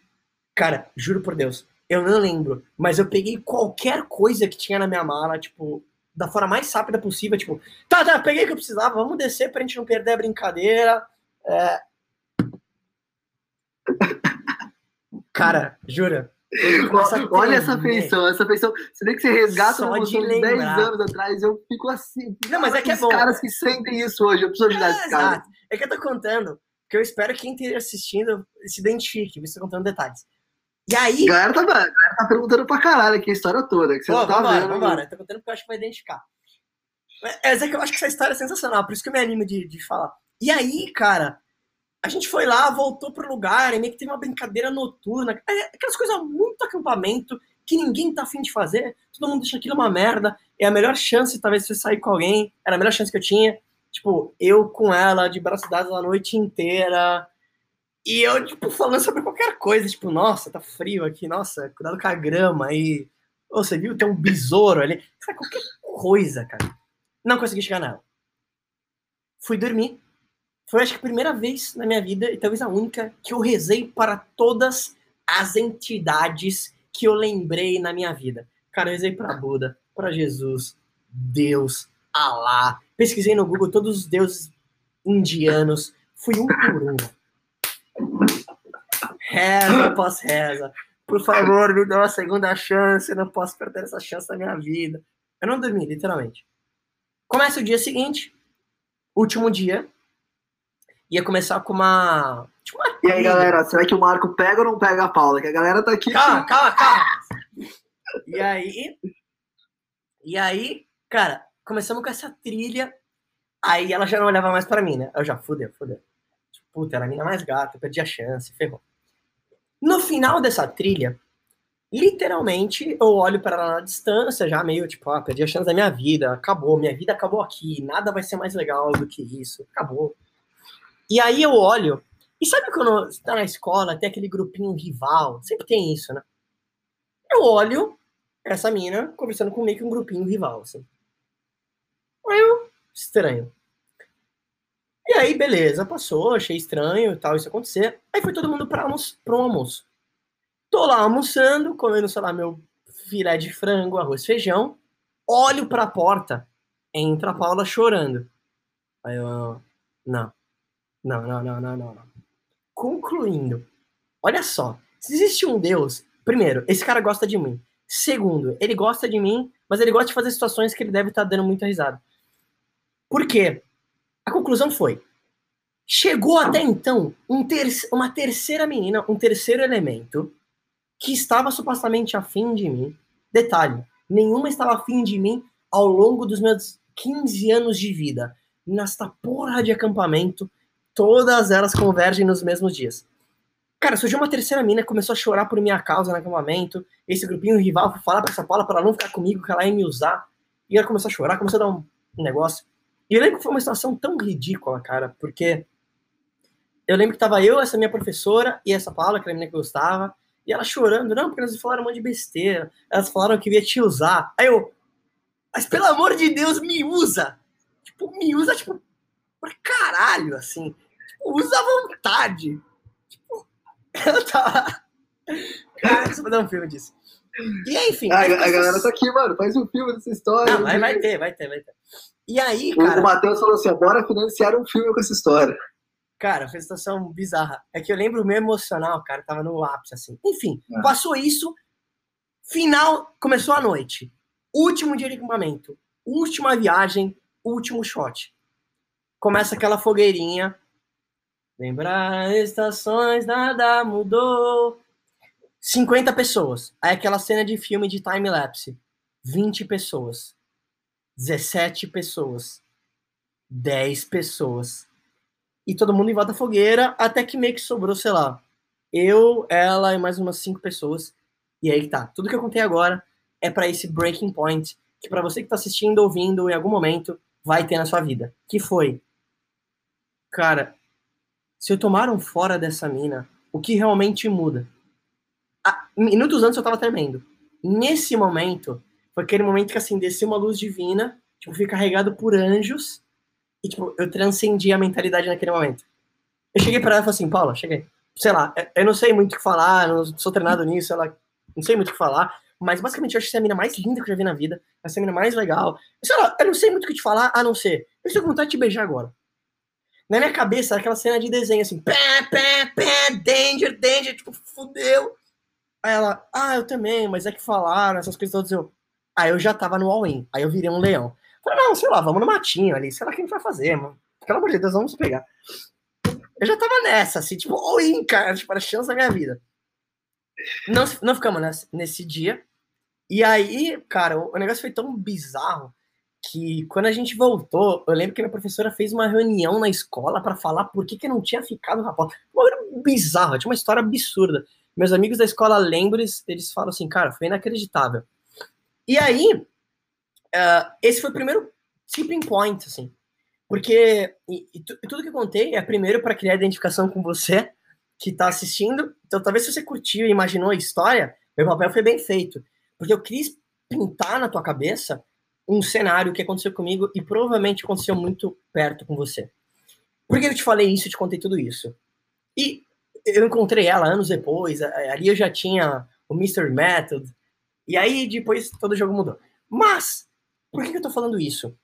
Cara, juro por Deus, eu não lembro, mas eu peguei qualquer coisa que tinha na minha mala, tipo, da forma mais rápida possível, tipo, tá, tá, peguei o que eu precisava, vamos descer pra gente não perder a brincadeira. É... Cara, jura? Olha essa feição, essa feição. Você vê que você resgata Só uma emoção de 10 anos atrás, eu fico assim. Não, mas é que é bom. caras que sentem isso hoje, eu preciso ajudar é, esses caras. É que eu tô contando, que eu espero que quem esteja assistindo se identifique, você contando detalhes. E aí. A galera tá, a galera tá perguntando pra caralho aqui a história toda. Que você Pô, não tá vambora, vendo. Vambora, tô contando porque eu acho que vai identificar. É, é que eu acho que essa história é sensacional, por isso que eu me animo de, de falar. E aí, cara, a gente foi lá, voltou pro lugar, e meio que teve uma brincadeira noturna. É, aquelas coisas muito acampamento que ninguém tá afim de fazer. Todo mundo deixa aquilo uma merda. É a melhor chance, talvez, de você sair com alguém. Era a melhor chance que eu tinha. Tipo, eu com ela, de braços dados a noite inteira. E eu, tipo, falando sobre qualquer coisa, tipo, nossa, tá frio aqui, nossa, cuidado com a grama aí. Você viu? Tem um besouro ali. Sabe, qualquer coisa, cara. Não consegui chegar nela. Fui dormir. Foi, acho que, a primeira vez na minha vida, e talvez a única, que eu rezei para todas as entidades que eu lembrei na minha vida. Cara, eu rezei para Buda, para Jesus, Deus, Alá. Pesquisei no Google todos os deuses indianos. Fui um por um Reza após reza. Por favor, me dá uma segunda chance. Eu não posso perder essa chance da minha vida. Eu não dormi, literalmente. Começa o dia seguinte, último dia. Ia começar com uma. Tipo uma e aí, galera, será que o Marco pega ou não pega a Paula? Que a galera tá aqui. Calma, calma, calma. E aí. E aí, cara, começamos com essa trilha. Aí ela já não olhava mais para mim, né? Eu já, fudeu, fudeu. Puta, era a mina mais gata, perdi a chance, ferrou. No final dessa trilha, literalmente, eu olho para ela na distância, já meio tipo, ah, perdi a chance da minha vida, acabou, minha vida acabou aqui, nada vai ser mais legal do que isso, acabou. E aí eu olho, e sabe quando você tá na escola, tem aquele grupinho rival, sempre tem isso, né? Eu olho essa mina conversando com meio que um grupinho rival, assim. Aí eu, estranho. E aí, beleza, passou, achei estranho e tal isso acontecer. Aí foi todo mundo para almoço, pro almoço. Tô lá almoçando, comendo, sei lá, meu filé de frango, arroz, feijão. Olho para a porta, entra a Paula chorando. Aí eu, não, não, não, não, não, não. Concluindo, olha só, se existe um Deus, primeiro, esse cara gosta de mim. Segundo, ele gosta de mim, mas ele gosta de fazer situações que ele deve estar tá dando muita risada. Por quê? A conclusão foi: chegou até então um ter uma terceira menina, um terceiro elemento, que estava supostamente afim de mim. Detalhe: nenhuma estava afim de mim ao longo dos meus 15 anos de vida. Nesta porra de acampamento, todas elas convergem nos mesmos dias. Cara, surgiu uma terceira mina, começou a chorar por minha causa no acampamento. Esse grupinho rival foi falar pra essa Paula pra ela não ficar comigo, que ela ia me usar. E ela começou a chorar, começou a dar um negócio. E eu lembro que foi uma situação tão ridícula, cara, porque eu lembro que tava eu, essa minha professora e essa Paula, que era a menina que eu gostava, e ela chorando, não, porque elas falaram um monte de besteira, elas falaram que ia te usar. Aí eu, mas pelo amor de Deus, me usa! Tipo, me usa, tipo, pra caralho, assim. Tipo, usa à vontade. Tipo, ela tava. Cara, vai dar um filme disso. E enfim. A, a galera tá aqui, mano, faz um filme dessa história. Não, vai, vai ter, vai ter, vai ter. E aí, cara. O Matheus falou assim: bora financiar um filme com essa história. Cara, foi uma situação bizarra. É que eu lembro o meu emocional, cara, tava no ápice, assim. Enfim, ah. passou isso. Final, começou a noite. Último dia de equipamento. Última viagem, último shot. Começa aquela fogueirinha. Lembrar estações, nada mudou. 50 pessoas. Aí aquela cena de filme de time-lapse. 20 pessoas. 17 pessoas, 10 pessoas. E todo mundo em volta da fogueira, até que meio que sobrou, sei lá, eu, ela e mais umas 5 pessoas. E aí tá. Tudo que eu contei agora é para esse breaking point que para você que tá assistindo, ouvindo, em algum momento vai ter na sua vida. Que foi, cara, se eu tomar um fora dessa mina, o que realmente muda? Minutos antes eu tava tremendo. Nesse momento, foi aquele momento que assim desceu uma luz divina tipo, fui carregado por anjos e, tipo, eu transcendi a mentalidade naquele momento. Eu cheguei para ela e falei assim, Paula, cheguei. Sei lá, eu não sei muito o que falar, não sou treinado nisso, ela não sei muito o que falar, mas basicamente eu acho que você é a mina mais linda que eu já vi na vida, essa é a mina mais legal. Sei lá, eu não sei muito o que te falar, a não ser, eu estou com vontade de te beijar agora. Na minha cabeça, aquela cena de desenho assim, pé, pé, pé, danger, danger, tipo, fudeu. Aí ela, ah, eu também, mas é que falaram essas coisas todas. Eu, aí eu já tava no all-in, aí eu virei um leão. Falei, não, sei lá, vamos no matinho ali, sei lá quem vai fazer, mano. Pelo amor de Deus, vamos pegar. Eu já tava nessa, assim, tipo, all-in, cara, tipo, era a chance da minha vida. Não, não ficamos nesse, nesse dia. E aí, cara, o, o negócio foi tão bizarro que quando a gente voltou, eu lembro que minha professora fez uma reunião na escola para falar por que, que não tinha ficado na porta. Uma bizarra, tinha uma história absurda. Meus amigos da escola lembram, eles, eles falam assim, cara, foi inacreditável. E aí, uh, esse foi o primeiro tipping point, assim. Porque e, e tudo que eu contei é primeiro para criar identificação com você que está assistindo. Então, talvez se você curtiu e imaginou a história, meu papel foi bem feito. Porque eu quis pintar na tua cabeça um cenário que aconteceu comigo e provavelmente aconteceu muito perto com você. Por que eu te falei isso e te contei tudo isso? E eu encontrei ela anos depois, ali eu já tinha o Mr. Method, e aí depois todo jogo mudou. Mas, por que eu tô falando isso?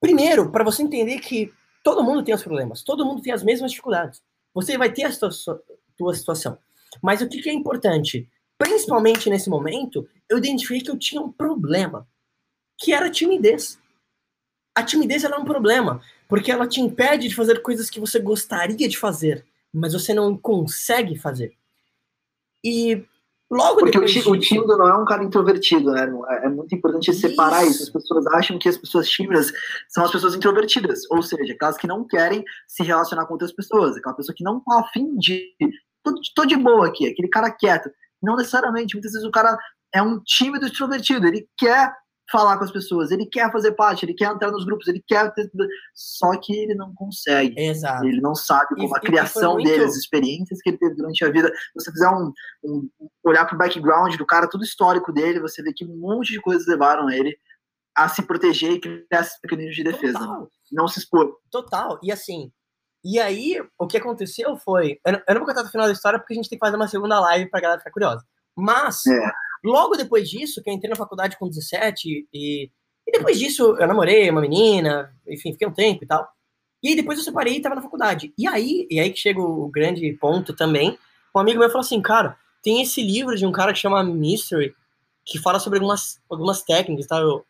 Primeiro, para você entender que todo mundo tem os problemas, todo mundo tem as mesmas dificuldades. Você vai ter a sua, tua situação. Mas o que, que é importante? Principalmente nesse momento, eu identifiquei que eu tinha um problema que era a timidez. A timidez é um problema, porque ela te impede de fazer coisas que você gostaria de fazer, mas você não consegue fazer. E logo porque depois. Porque o tímido não é um cara introvertido, né? É, é muito importante separar isso. isso. As pessoas acham que as pessoas tímidas são as pessoas introvertidas, ou seja, aquelas que não querem se relacionar com outras pessoas, aquela pessoa que não tá afim de. Tô, tô de boa aqui, aquele cara quieto. Não necessariamente, muitas vezes o cara é um tímido extrovertido, ele quer falar com as pessoas, ele quer fazer parte, ele quer entrar nos grupos, ele quer ter... só que ele não consegue. Exato. Ele não sabe como e, a criação muito... dele, as experiências que ele teve durante a vida. Você fizer um, um olhar para o background do cara, todo histórico dele, você vê que um monte de coisas levaram ele a se proteger e criar esses mecanismos de defesa. Total. Não se expor. Total. E assim, e aí, o que aconteceu foi. Eu não, eu não vou contar o final da história porque a gente tem que fazer uma segunda live pra galera ficar curiosa. Mas, é. Logo depois disso, que eu entrei na faculdade com 17, e, e depois disso eu namorei uma menina, enfim, fiquei um tempo e tal. E aí depois eu separei e tava na faculdade. E aí, e aí que chega o grande ponto também, um amigo meu falou assim, cara, tem esse livro de um cara que chama Mystery, que fala sobre algumas, algumas técnicas, tá? Eu,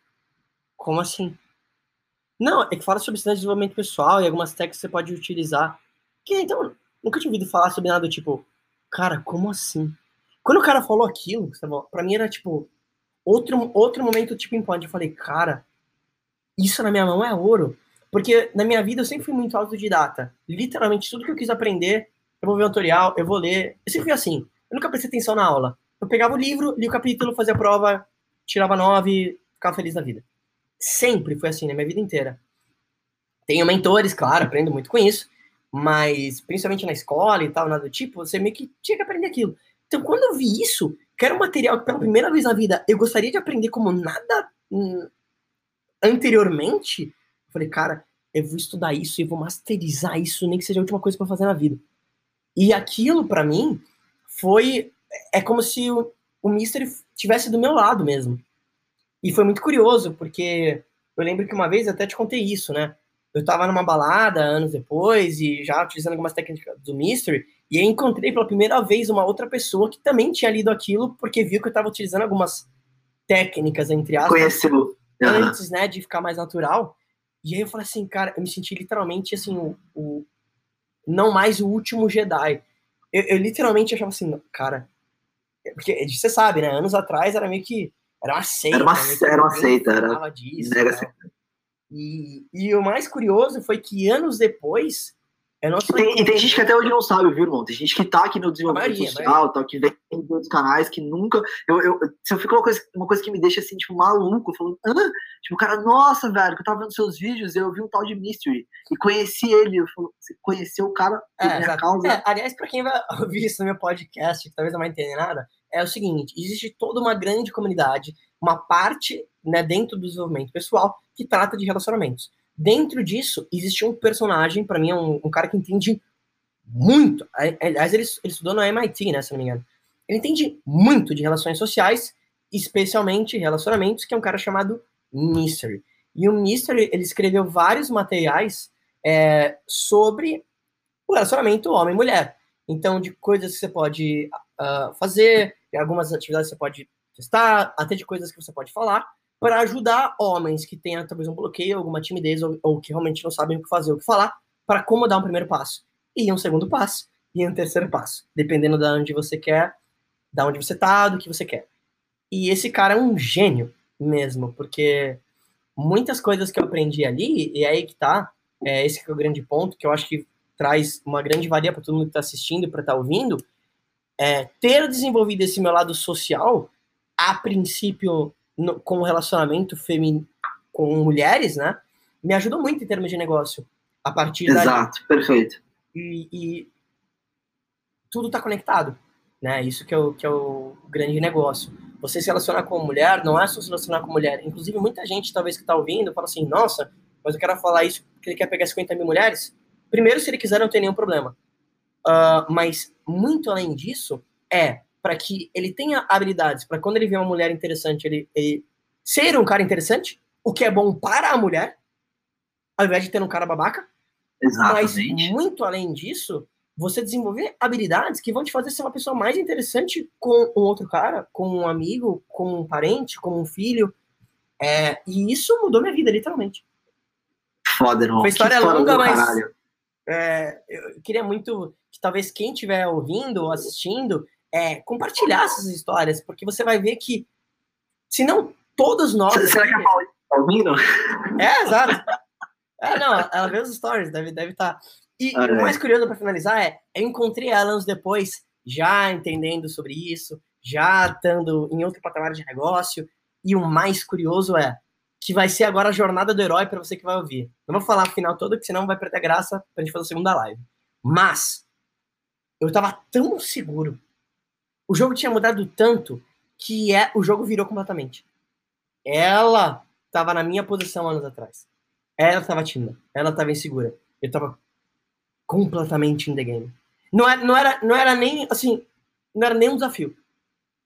como assim? Não, é que fala sobre desenvolvimento pessoal e algumas técnicas que você pode utilizar. Que então, nunca tinha ouvido falar sobre nada do tipo, cara, como assim? Quando o cara falou aquilo, para mim era tipo outro outro momento tipo em point. Eu falei, cara, isso na minha mão é ouro. Porque na minha vida eu sempre fui muito autodidata. Literalmente tudo que eu quis aprender, eu vou ver um tutorial, eu vou ler. Eu sempre fui assim. Eu nunca prestei atenção na aula. Eu pegava o livro, li o capítulo, fazia a prova, tirava nove, ficava feliz da vida. Sempre foi assim na minha vida inteira. Tenho mentores, claro, aprendo muito com isso, mas principalmente na escola e tal, nada do tipo, você meio que tinha que aprender aquilo. Então, quando eu vi isso, que era um material que pela primeira vez na vida eu gostaria de aprender como nada hum, anteriormente, eu falei, cara, eu vou estudar isso e vou masterizar isso, nem que seja a última coisa para fazer na vida. E aquilo, para mim, foi. É como se o, o Mystery tivesse do meu lado mesmo. E foi muito curioso, porque eu lembro que uma vez eu até te contei isso, né? Eu tava numa balada anos depois e já utilizando algumas técnicas do Mystery, e aí encontrei pela primeira vez uma outra pessoa que também tinha lido aquilo, porque viu que eu estava utilizando algumas técnicas, entre aspas. Conheceu. Antes, né, de ficar mais natural. E aí eu falei assim, cara, eu me senti literalmente assim, o, o não mais o último Jedi. Eu, eu, literalmente achava assim, cara, porque você sabe, né? Anos atrás era meio que era uma seita. Era uma, né, era uma seita, era. Disso, mega E, e o mais curioso foi que anos depois e tem, e tem, gente que até hoje não sabe, viu, irmão? Tem gente que tá aqui no desenvolvimento maioria, social, tá, que vem em outros canais, que nunca. Eu, eu, se eu fico uma coisa, uma coisa que me deixa assim, tipo, maluco, falando, ah, tipo, cara, nossa, velho, que eu tava vendo seus vídeos, eu vi um tal de Mystery e conheci ele. Eu falo, você conheceu o cara é, minha causa? É, aliás, pra quem vai ouvir isso no meu podcast, que talvez não vai entender nada, é o seguinte: existe toda uma grande comunidade, uma parte né, dentro do desenvolvimento pessoal, que trata de relacionamentos. Dentro disso, existe um personagem, para mim, é um, um, cara que entende muito. Aliás, ele, ele estudou no MIT, né, se não me engano. Ele entende muito de relações sociais, especialmente relacionamentos, que é um cara chamado Mystery. E o Mystery, ele escreveu vários materiais é, sobre o relacionamento homem-mulher. Então, de coisas que você pode uh, fazer, algumas atividades que você pode testar, até de coisas que você pode falar, para ajudar homens que tenham talvez um bloqueio, alguma timidez, ou, ou que realmente não sabem o que fazer, o que falar, para como dar um primeiro passo, e um segundo passo, e um terceiro passo, dependendo de onde você quer, da onde você tá, do que você quer. E esse cara é um gênio mesmo, porque muitas coisas que eu aprendi ali, e é aí que tá, é esse que é o grande ponto, que eu acho que traz uma grande valia para todo mundo que está assistindo, para estar tá ouvindo, é ter desenvolvido esse meu lado social, a princípio, no, com o relacionamento feminino com mulheres, né? Me ajudou muito em termos de negócio. A partir Exato, perfeito. E, e tudo está conectado, né? Isso que é, o, que é o grande negócio. Você se relacionar com mulher não é só se relacionar com mulher. Inclusive, muita gente, talvez, que está ouvindo, fala assim, nossa, mas eu quero falar isso porque ele quer pegar 50 mil mulheres. Primeiro, se ele quiser, não tem nenhum problema. Uh, mas, muito além disso, é para que ele tenha habilidades, para quando ele vê uma mulher interessante, ele, ele, ser um cara interessante, o que é bom para a mulher, ao invés de ter um cara babaca. Exatamente. Mas, muito além disso, você desenvolver habilidades que vão te fazer ser uma pessoa mais interessante com um outro cara, com um amigo, com um parente, com um filho. É, e isso mudou minha vida, literalmente. Foda, irmão. Foi história longa, mas é, eu queria muito que talvez quem estiver ouvindo ou assistindo é, compartilhar essas histórias, porque você vai ver que, se não todos nós. Será que a Paula está ouvindo? É, exato. É, não, ela vê os stories, deve estar. Deve tá. E ah, o é. mais curioso para finalizar é: eu encontrei ela anos depois, já entendendo sobre isso, já estando em outro patamar de negócio, e o mais curioso é que vai ser agora a jornada do herói para você que vai ouvir. Não vou falar o final todo, que senão vai perder graça pra gente fazer a segunda live. Mas, eu tava tão seguro o jogo tinha mudado tanto que é, o jogo virou completamente. Ela estava na minha posição anos atrás. Ela estava tímida. Ela estava insegura. Eu estava completamente in the game. Não era, não, era, não era nem, assim, não era nem um desafio.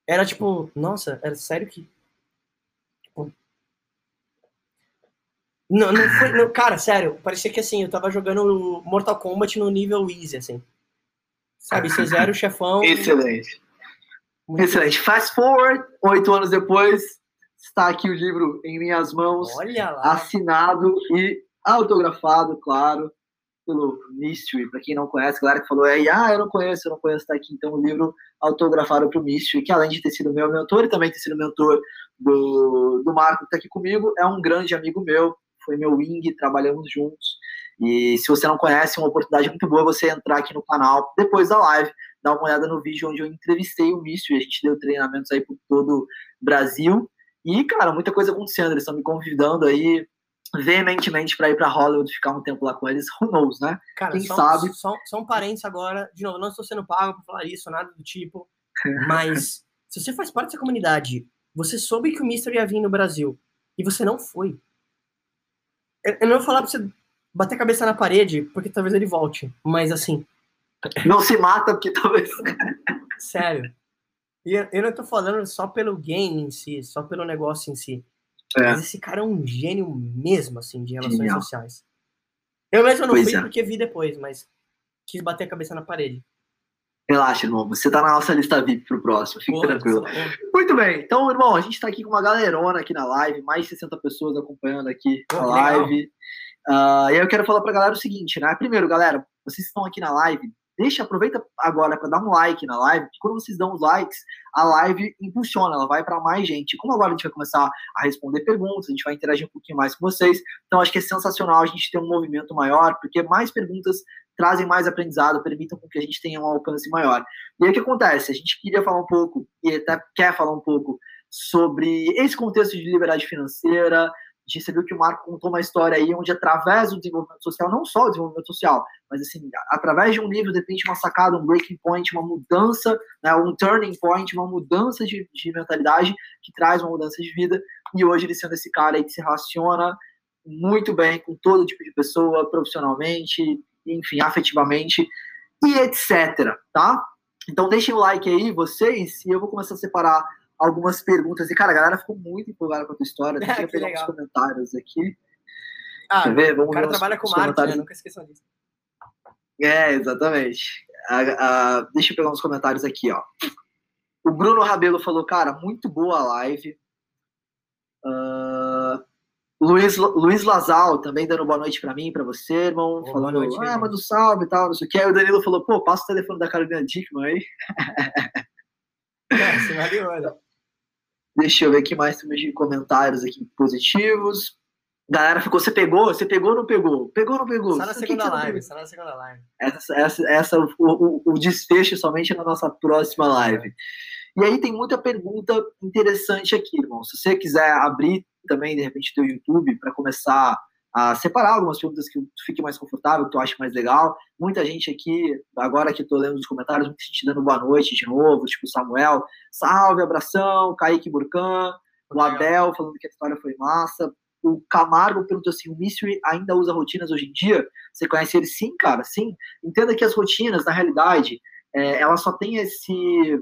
Era tipo, nossa, era sério que... Tipo, não, não foi, não, cara, sério, parecia que assim, eu tava jogando Mortal Kombat no nível easy, assim. Sabe, você zero chefão. Excelente. Excelente. Fast forward, oito anos depois, está aqui o livro em minhas mãos, assinado e autografado, claro, pelo Mystery. Para quem não conhece, galera que falou aí, ah, eu não conheço, eu não conheço, está aqui então o livro autografado para o Mystery, que além de ter sido meu mentor e também ter sido mentor do, do Marco que está aqui comigo, é um grande amigo meu, foi meu wing, trabalhamos juntos. E se você não conhece, é uma oportunidade muito boa você entrar aqui no canal depois da live, dar uma olhada no vídeo onde eu entrevistei o Mystery. A gente deu treinamentos aí por todo o Brasil. E, cara, muita coisa acontecendo. Eles estão me convidando aí veementemente para ir para Hollywood ficar um tempo lá com eles. Who knows, né? Cara, Quem são, sabe? São, são parentes agora. De novo, não estou sendo pago para falar isso, nada do tipo. Mas se você faz parte dessa comunidade, você soube que o Mystery ia vir no Brasil e você não foi. Eu não vou falar para você bater a cabeça na parede, porque talvez ele volte. Mas assim. Não se mata, porque talvez. Sério. E eu não tô falando só pelo game em si, só pelo negócio em si. É. Mas esse cara é um gênio mesmo, assim, de relações Genial. sociais. Eu mesmo não pois fui é. porque vi depois, mas quis bater a cabeça na parede. Relaxa, irmão. Você tá na nossa lista VIP pro próximo. Fique Porra, tranquilo. Muito bem. Então, irmão, a gente tá aqui com uma galerona aqui na live, mais de 60 pessoas acompanhando aqui Pô, a live. Uh, e aí eu quero falar pra galera o seguinte, né? Primeiro, galera, vocês estão aqui na live, deixa, aproveita agora para dar um like na live, porque quando vocês dão os likes, a live impulsiona, ela vai para mais gente. Como agora a gente vai começar a responder perguntas, a gente vai interagir um pouquinho mais com vocês, então acho que é sensacional a gente ter um movimento maior, porque mais perguntas trazem mais aprendizado, permitam que a gente tenha um alcance maior. E aí o que acontece? A gente queria falar um pouco, e até quer falar um pouco, sobre esse contexto de liberdade financeira, a gente viu que o Marco contou uma história aí onde, através do desenvolvimento social, não só o desenvolvimento social, mas assim, através de um livro, de repente, uma sacada, um breaking point, uma mudança, né, um turning point, uma mudança de, de mentalidade que traz uma mudança de vida. E hoje ele sendo esse cara aí que se relaciona muito bem com todo tipo de pessoa, profissionalmente, enfim, afetivamente e etc, tá? Então deixem o like aí, vocês, e eu vou começar a separar algumas perguntas. E, cara, a galera ficou muito empolgada com a tua história. Deixa eu pegar legal. uns comentários aqui. Ah, Quer ver? Vamos o cara trabalha com marketing, né? Nunca esqueçam disso. É, exatamente. deixa eu pegar uns comentários aqui, ó. O Bruno Rabelo falou, cara, muito boa a live. Uh, Luiz, Luiz Lazal também dando boa noite para mim, para você, irmão. Boa falando, noite, ah, manda um salve e tal, não sei o que. Aí o Danilo falou, pô, passa o telefone da Carolina Dickman aí. É, você olha. Deixa eu ver aqui mais temos de comentários aqui positivos. Galera ficou, você pegou? Você pegou ou não pegou? Pegou ou não pegou? Só na segunda live, só na segunda live. Essa, essa, essa o, o, o, desfecho somente na nossa próxima live. E aí tem muita pergunta interessante aqui, irmão. Se você quiser abrir também, de repente, teu YouTube para começar a separar algumas perguntas que fique mais confortável, que tu acha mais legal. Muita gente aqui, agora que estou lendo os comentários, muita gente dando boa noite de novo, tipo Samuel, salve, abração, Kaique Burkan, o Abel falando que a história foi massa. O Camargo perguntou assim: o Mystery ainda usa rotinas hoje em dia? Você conhece ele? Sim, cara, sim. Entenda que as rotinas, na realidade, é, ela só tem esse,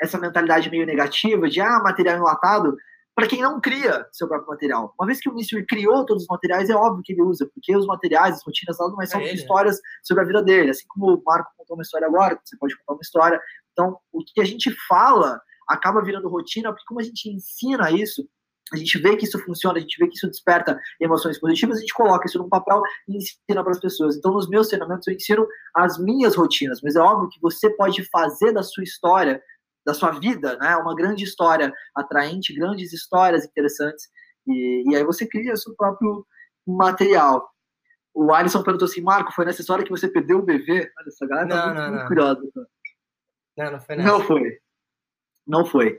essa mentalidade meio negativa de ah, material enlatado, para quem não cria seu próprio material. Uma vez que o Mystery criou todos os materiais, é óbvio que ele usa, porque os materiais, as rotinas, nada mais são é histórias sobre a vida dele. Assim como o Marco contou uma história agora, você pode contar uma história. Então, o que a gente fala acaba virando rotina, porque como a gente ensina isso, a gente vê que isso funciona, a gente vê que isso desperta emoções positivas, a gente coloca isso num papel e ensina para as pessoas. Então, nos meus treinamentos, eu ensino as minhas rotinas, mas é óbvio que você pode fazer da sua história da sua vida, né? Uma grande história atraente, grandes histórias interessantes. E, e aí você cria seu próprio material. O Alisson perguntou assim, Marco, foi nessa história que você perdeu o bebê? Olha, essa galera tá não, tá muito, não, muito não. curiosa. Não, não foi nessa. Não foi. Não foi.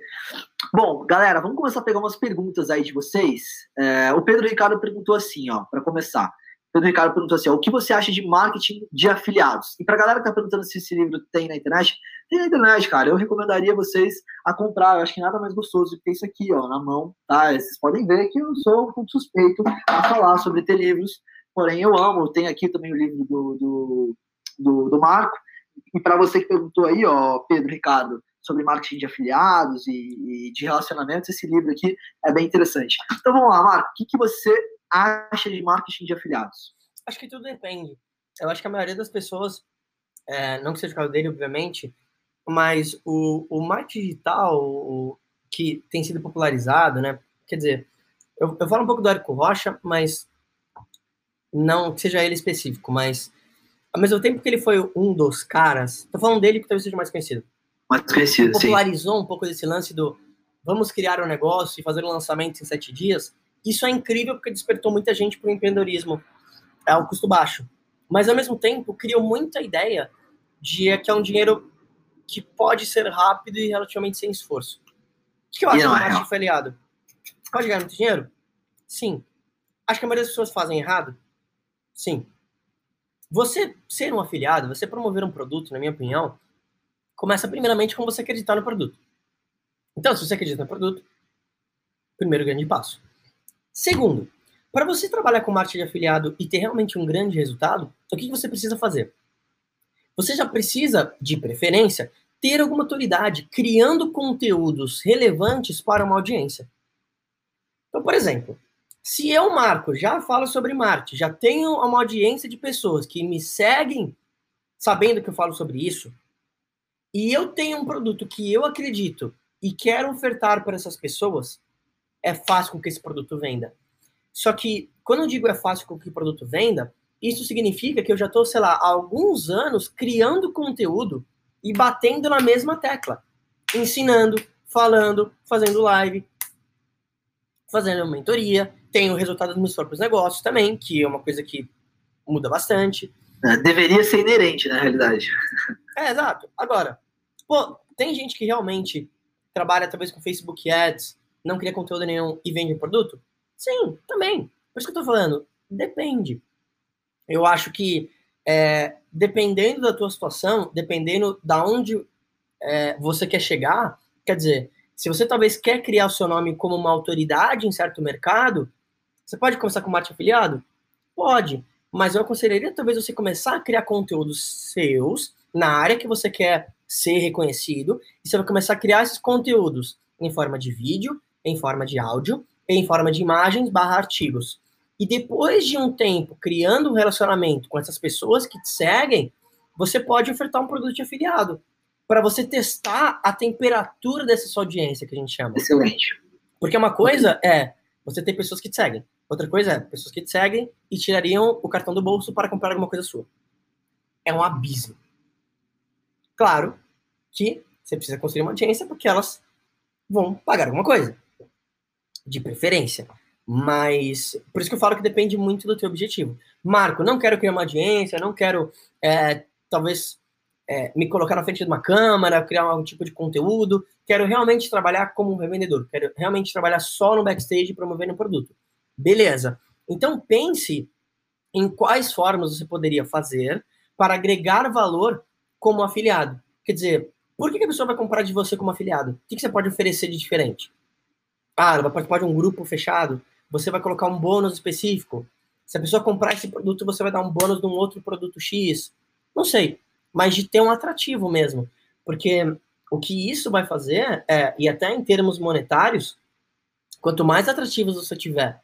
Bom, galera, vamos começar a pegar umas perguntas aí de vocês. É, o Pedro Ricardo perguntou assim, ó, para começar. Pedro Ricardo perguntou assim: o que você acha de marketing de afiliados? E para galera que tá perguntando se esse livro tem na internet, tem na internet, cara. Eu recomendaria vocês a comprar. Eu acho que nada mais gostoso do que isso aqui, ó, na mão, tá? Vocês podem ver que eu sou um suspeito a falar sobre ter livros, porém eu amo. Tem aqui também o livro do, do, do, do Marco. E para você que perguntou aí, ó, Pedro Ricardo, sobre marketing de afiliados e, e, de relacionamentos, esse livro aqui é bem interessante. Então vamos lá, Marco, o que, que você acha de marketing de afiliados? Acho que tudo depende. Eu acho que a maioria das pessoas, é, não que seja o caso dele, obviamente, mas o, o marketing digital o, que tem sido popularizado, né? Quer dizer, eu, eu falo um pouco do Érico Rocha, mas não que seja ele específico, mas ao mesmo tempo que ele foi um dos caras, tô falando dele que talvez seja mais conhecido. Mais conhecido, popularizou sim. um pouco desse lance do vamos criar um negócio e fazer um lançamento em sete dias. Isso é incrível porque despertou muita gente para o empreendedorismo ao custo baixo. Mas, ao mesmo tempo, criou muita ideia de que é um dinheiro que pode ser rápido e relativamente sem esforço. O que eu acho do marketing afiliado? Pode ganhar muito dinheiro? Sim. Acho que a maioria das pessoas fazem errado? Sim. Você ser um afiliado, você promover um produto, na minha opinião, começa primeiramente com você acreditar no produto. Então, se você acredita no produto, primeiro grande passo. Segundo, para você trabalhar com marketing de afiliado e ter realmente um grande resultado, o que você precisa fazer? Você já precisa, de preferência, ter alguma autoridade criando conteúdos relevantes para uma audiência. Então, por exemplo, se eu, Marco, já falo sobre marketing, já tenho uma audiência de pessoas que me seguem sabendo que eu falo sobre isso, e eu tenho um produto que eu acredito e quero ofertar para essas pessoas, é fácil com que esse produto venda. Só que, quando eu digo é fácil com que o produto venda, isso significa que eu já estou, sei lá, há alguns anos criando conteúdo e batendo na mesma tecla. Ensinando, falando, fazendo live, fazendo mentoria. Tenho resultado dos meus próprios negócios também, que é uma coisa que muda bastante. É, deveria ser inerente, na realidade. É, exato. Agora, pô, tem gente que realmente trabalha talvez com Facebook Ads, não cria conteúdo nenhum e vende produto? Sim, também. Por isso que eu tô falando, depende. Eu acho que é, dependendo da tua situação, dependendo da onde é, você quer chegar, quer dizer, se você talvez quer criar o seu nome como uma autoridade em certo mercado, Você pode começar com marketing afiliado? Pode, mas eu aconselharia talvez você começar a criar conteúdos seus na área que você quer ser reconhecido, e você vai começar a criar esses conteúdos em forma de vídeo, em forma de áudio, em forma de imagens barra artigos. E depois de um tempo criando um relacionamento com essas pessoas que te seguem, você pode ofertar um produto de afiliado para você testar a temperatura dessa sua audiência, que a gente chama. Excelente. Porque uma coisa é você ter pessoas que te seguem. Outra coisa é pessoas que te seguem e tirariam o cartão do bolso para comprar alguma coisa sua. É um abismo. Claro que você precisa construir uma audiência porque elas vão pagar alguma coisa. De preferência. Mas, por isso que eu falo que depende muito do teu objetivo. Marco, não quero criar uma audiência, não quero, é, talvez, é, me colocar na frente de uma câmera, criar algum tipo de conteúdo. Quero realmente trabalhar como um revendedor. Quero realmente trabalhar só no backstage promovendo um produto. Beleza. Então, pense em quais formas você poderia fazer para agregar valor como afiliado. Quer dizer, por que a pessoa vai comprar de você como afiliado? O que você pode oferecer de diferente? Ah, vai participar de um grupo fechado, você vai colocar um bônus específico. Se a pessoa comprar esse produto, você vai dar um bônus de um outro produto X. Não sei, mas de ter um atrativo mesmo. Porque o que isso vai fazer é, e até em termos monetários, quanto mais atrativos você tiver,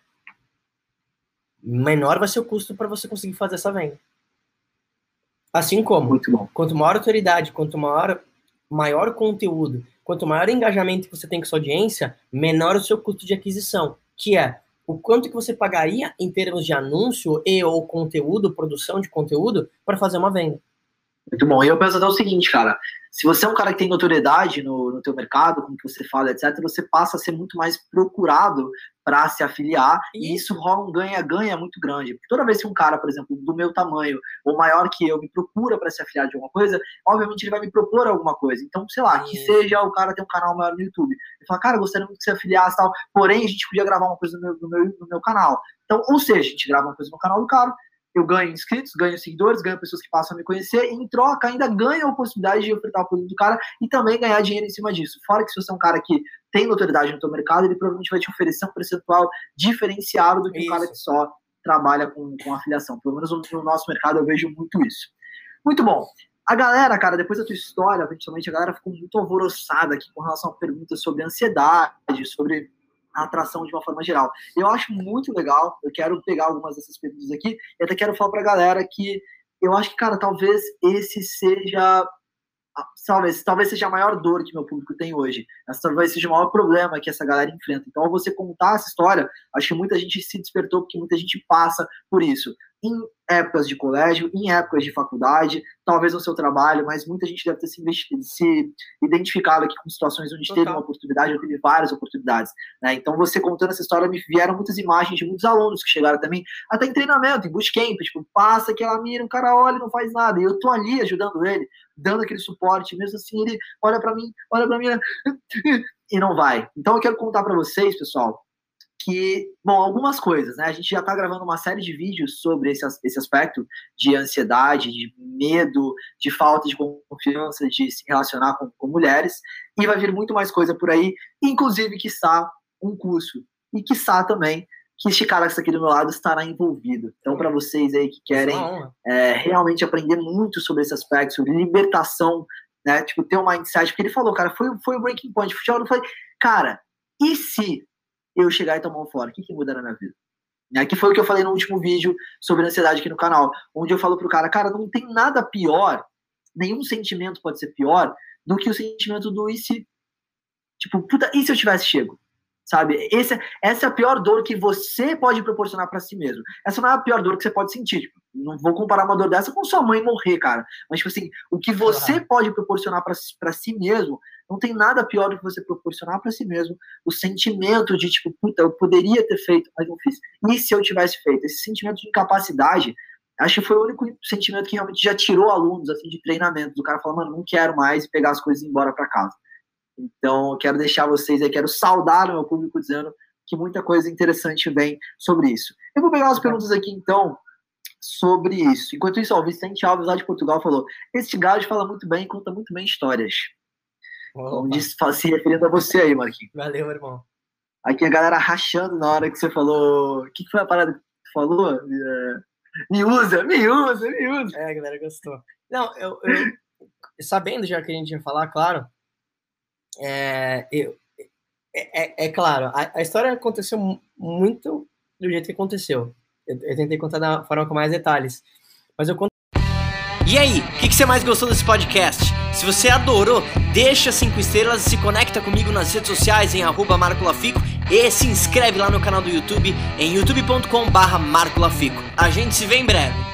menor vai ser o custo para você conseguir fazer essa venda. Assim como, quanto maior autoridade, quanto maior, maior conteúdo, quanto maior engajamento que você tem com sua audiência, menor o seu custo de aquisição, que é o quanto que você pagaria em termos de anúncio e ou conteúdo, produção de conteúdo, para fazer uma venda. Muito bom. E eu penso até o seguinte, cara, se você é um cara que tem notoriedade no, no teu mercado, como que você fala, etc., você passa a ser muito mais procurado para se afiliar e isso rola um ganha-ganha muito grande. Porque toda vez que um cara, por exemplo, do meu tamanho ou maior que eu me procura para se afiliar de alguma coisa, obviamente ele vai me propor alguma coisa. Então, sei lá, que seja o cara tem um canal maior no YouTube. Ele fala, cara, gostaria muito de se afiliar e tal, porém a gente podia gravar uma coisa no meu, no meu, no meu canal. Então, ou seja, a gente grava uma coisa no canal do cara, eu ganho inscritos, ganho seguidores, ganho pessoas que passam a me conhecer, e em troca ainda ganho a oportunidade de ofertar o produto do cara e também ganhar dinheiro em cima disso. Fora que se você é um cara que tem notoriedade no seu mercado, ele provavelmente vai te oferecer um percentual diferenciado do que isso. um cara que só trabalha com, com afiliação. Pelo menos no nosso mercado eu vejo muito isso. Muito bom. A galera, cara, depois da tua história, principalmente a galera ficou muito alvoroçada aqui com relação a perguntas sobre ansiedade, sobre a atração de uma forma geral. Eu acho muito legal, eu quero pegar algumas dessas perguntas aqui, e até quero falar para a galera que eu acho que, cara, talvez esse seja talvez, talvez seja a maior dor que meu público tem hoje. Essa talvez seja o maior problema que essa galera enfrenta. Então, ao você contar essa história, acho que muita gente se despertou porque muita gente passa por isso em épocas de colégio, em épocas de faculdade, talvez no seu trabalho, mas muita gente deve ter se, se identificado aqui com situações onde Total. teve uma oportunidade ou teve várias oportunidades. Né? Então, você contando essa história, me vieram muitas imagens de muitos alunos que chegaram também, até em treinamento, em bootcamp, tipo, passa aquela mira, um cara olha e não faz nada, e eu tô ali ajudando ele, dando aquele suporte, mesmo assim ele olha para mim, olha para mim e não vai. Então, eu quero contar para vocês, pessoal, que, bom, algumas coisas, né? A gente já está gravando uma série de vídeos sobre esse, esse aspecto de ansiedade, de medo, de falta de confiança, de se relacionar com, com mulheres, e vai vir muito mais coisa por aí, inclusive, quiçá, um curso, e quiçá também que este cara que está aqui do meu lado estará envolvido. Então, para vocês aí que querem é, realmente aprender muito sobre esse aspecto, sobre libertação, né? Tipo, ter um mindset, porque ele falou, cara, foi, foi o breaking point. Eu falei, cara, e se eu chegar e tomar um fora? O que, que muda na minha vida? Né? Que foi o que eu falei no último vídeo sobre ansiedade aqui no canal, onde eu falo pro cara, cara, não tem nada pior, nenhum sentimento pode ser pior do que o sentimento do e se. Tipo, puta, e se eu tivesse chego? sabe? Esse, essa é a pior dor que você pode proporcionar para si mesmo. Essa não é a pior dor que você pode sentir. Tipo, não vou comparar uma dor dessa com sua mãe morrer, cara. Mas, tipo assim, o que você uhum. pode proporcionar para si mesmo, não tem nada pior do que você proporcionar para si mesmo o sentimento de, tipo, puta, eu poderia ter feito, mas não fiz. E se eu tivesse feito? Esse sentimento de incapacidade, acho que foi o único sentimento que realmente já tirou alunos, assim, de treinamento. Do cara falar, mano, não quero mais e pegar as coisas e ir embora para casa. Então, quero deixar vocês aí, quero saudar o meu público dizendo que muita coisa interessante vem sobre isso. Eu vou pegar umas perguntas aqui, então, sobre isso. Enquanto isso, ó, o Vicente Alves, lá de Portugal, falou: Este gajo fala muito bem, conta muito bem histórias. Como disse, se referindo a você aí, Marquinhos. Valeu, irmão. Aqui a galera rachando na hora que você falou. O que, que foi a parada que tu falou? É, me usa, me usa, me usa. É, a galera gostou. Não, eu, eu sabendo já que a gente ia falar, claro, é, eu, é, é, é claro, a, a, história aconteceu muito do jeito que aconteceu. Eu, eu, tentei contar da forma com mais detalhes. Mas eu conto. E aí, o que, que você mais gostou desse podcast? Se você adorou, deixa cinco estrelas e se conecta comigo nas redes sociais em arroba e se inscreve lá no canal do YouTube em youtube.com barra. A gente se vê em breve.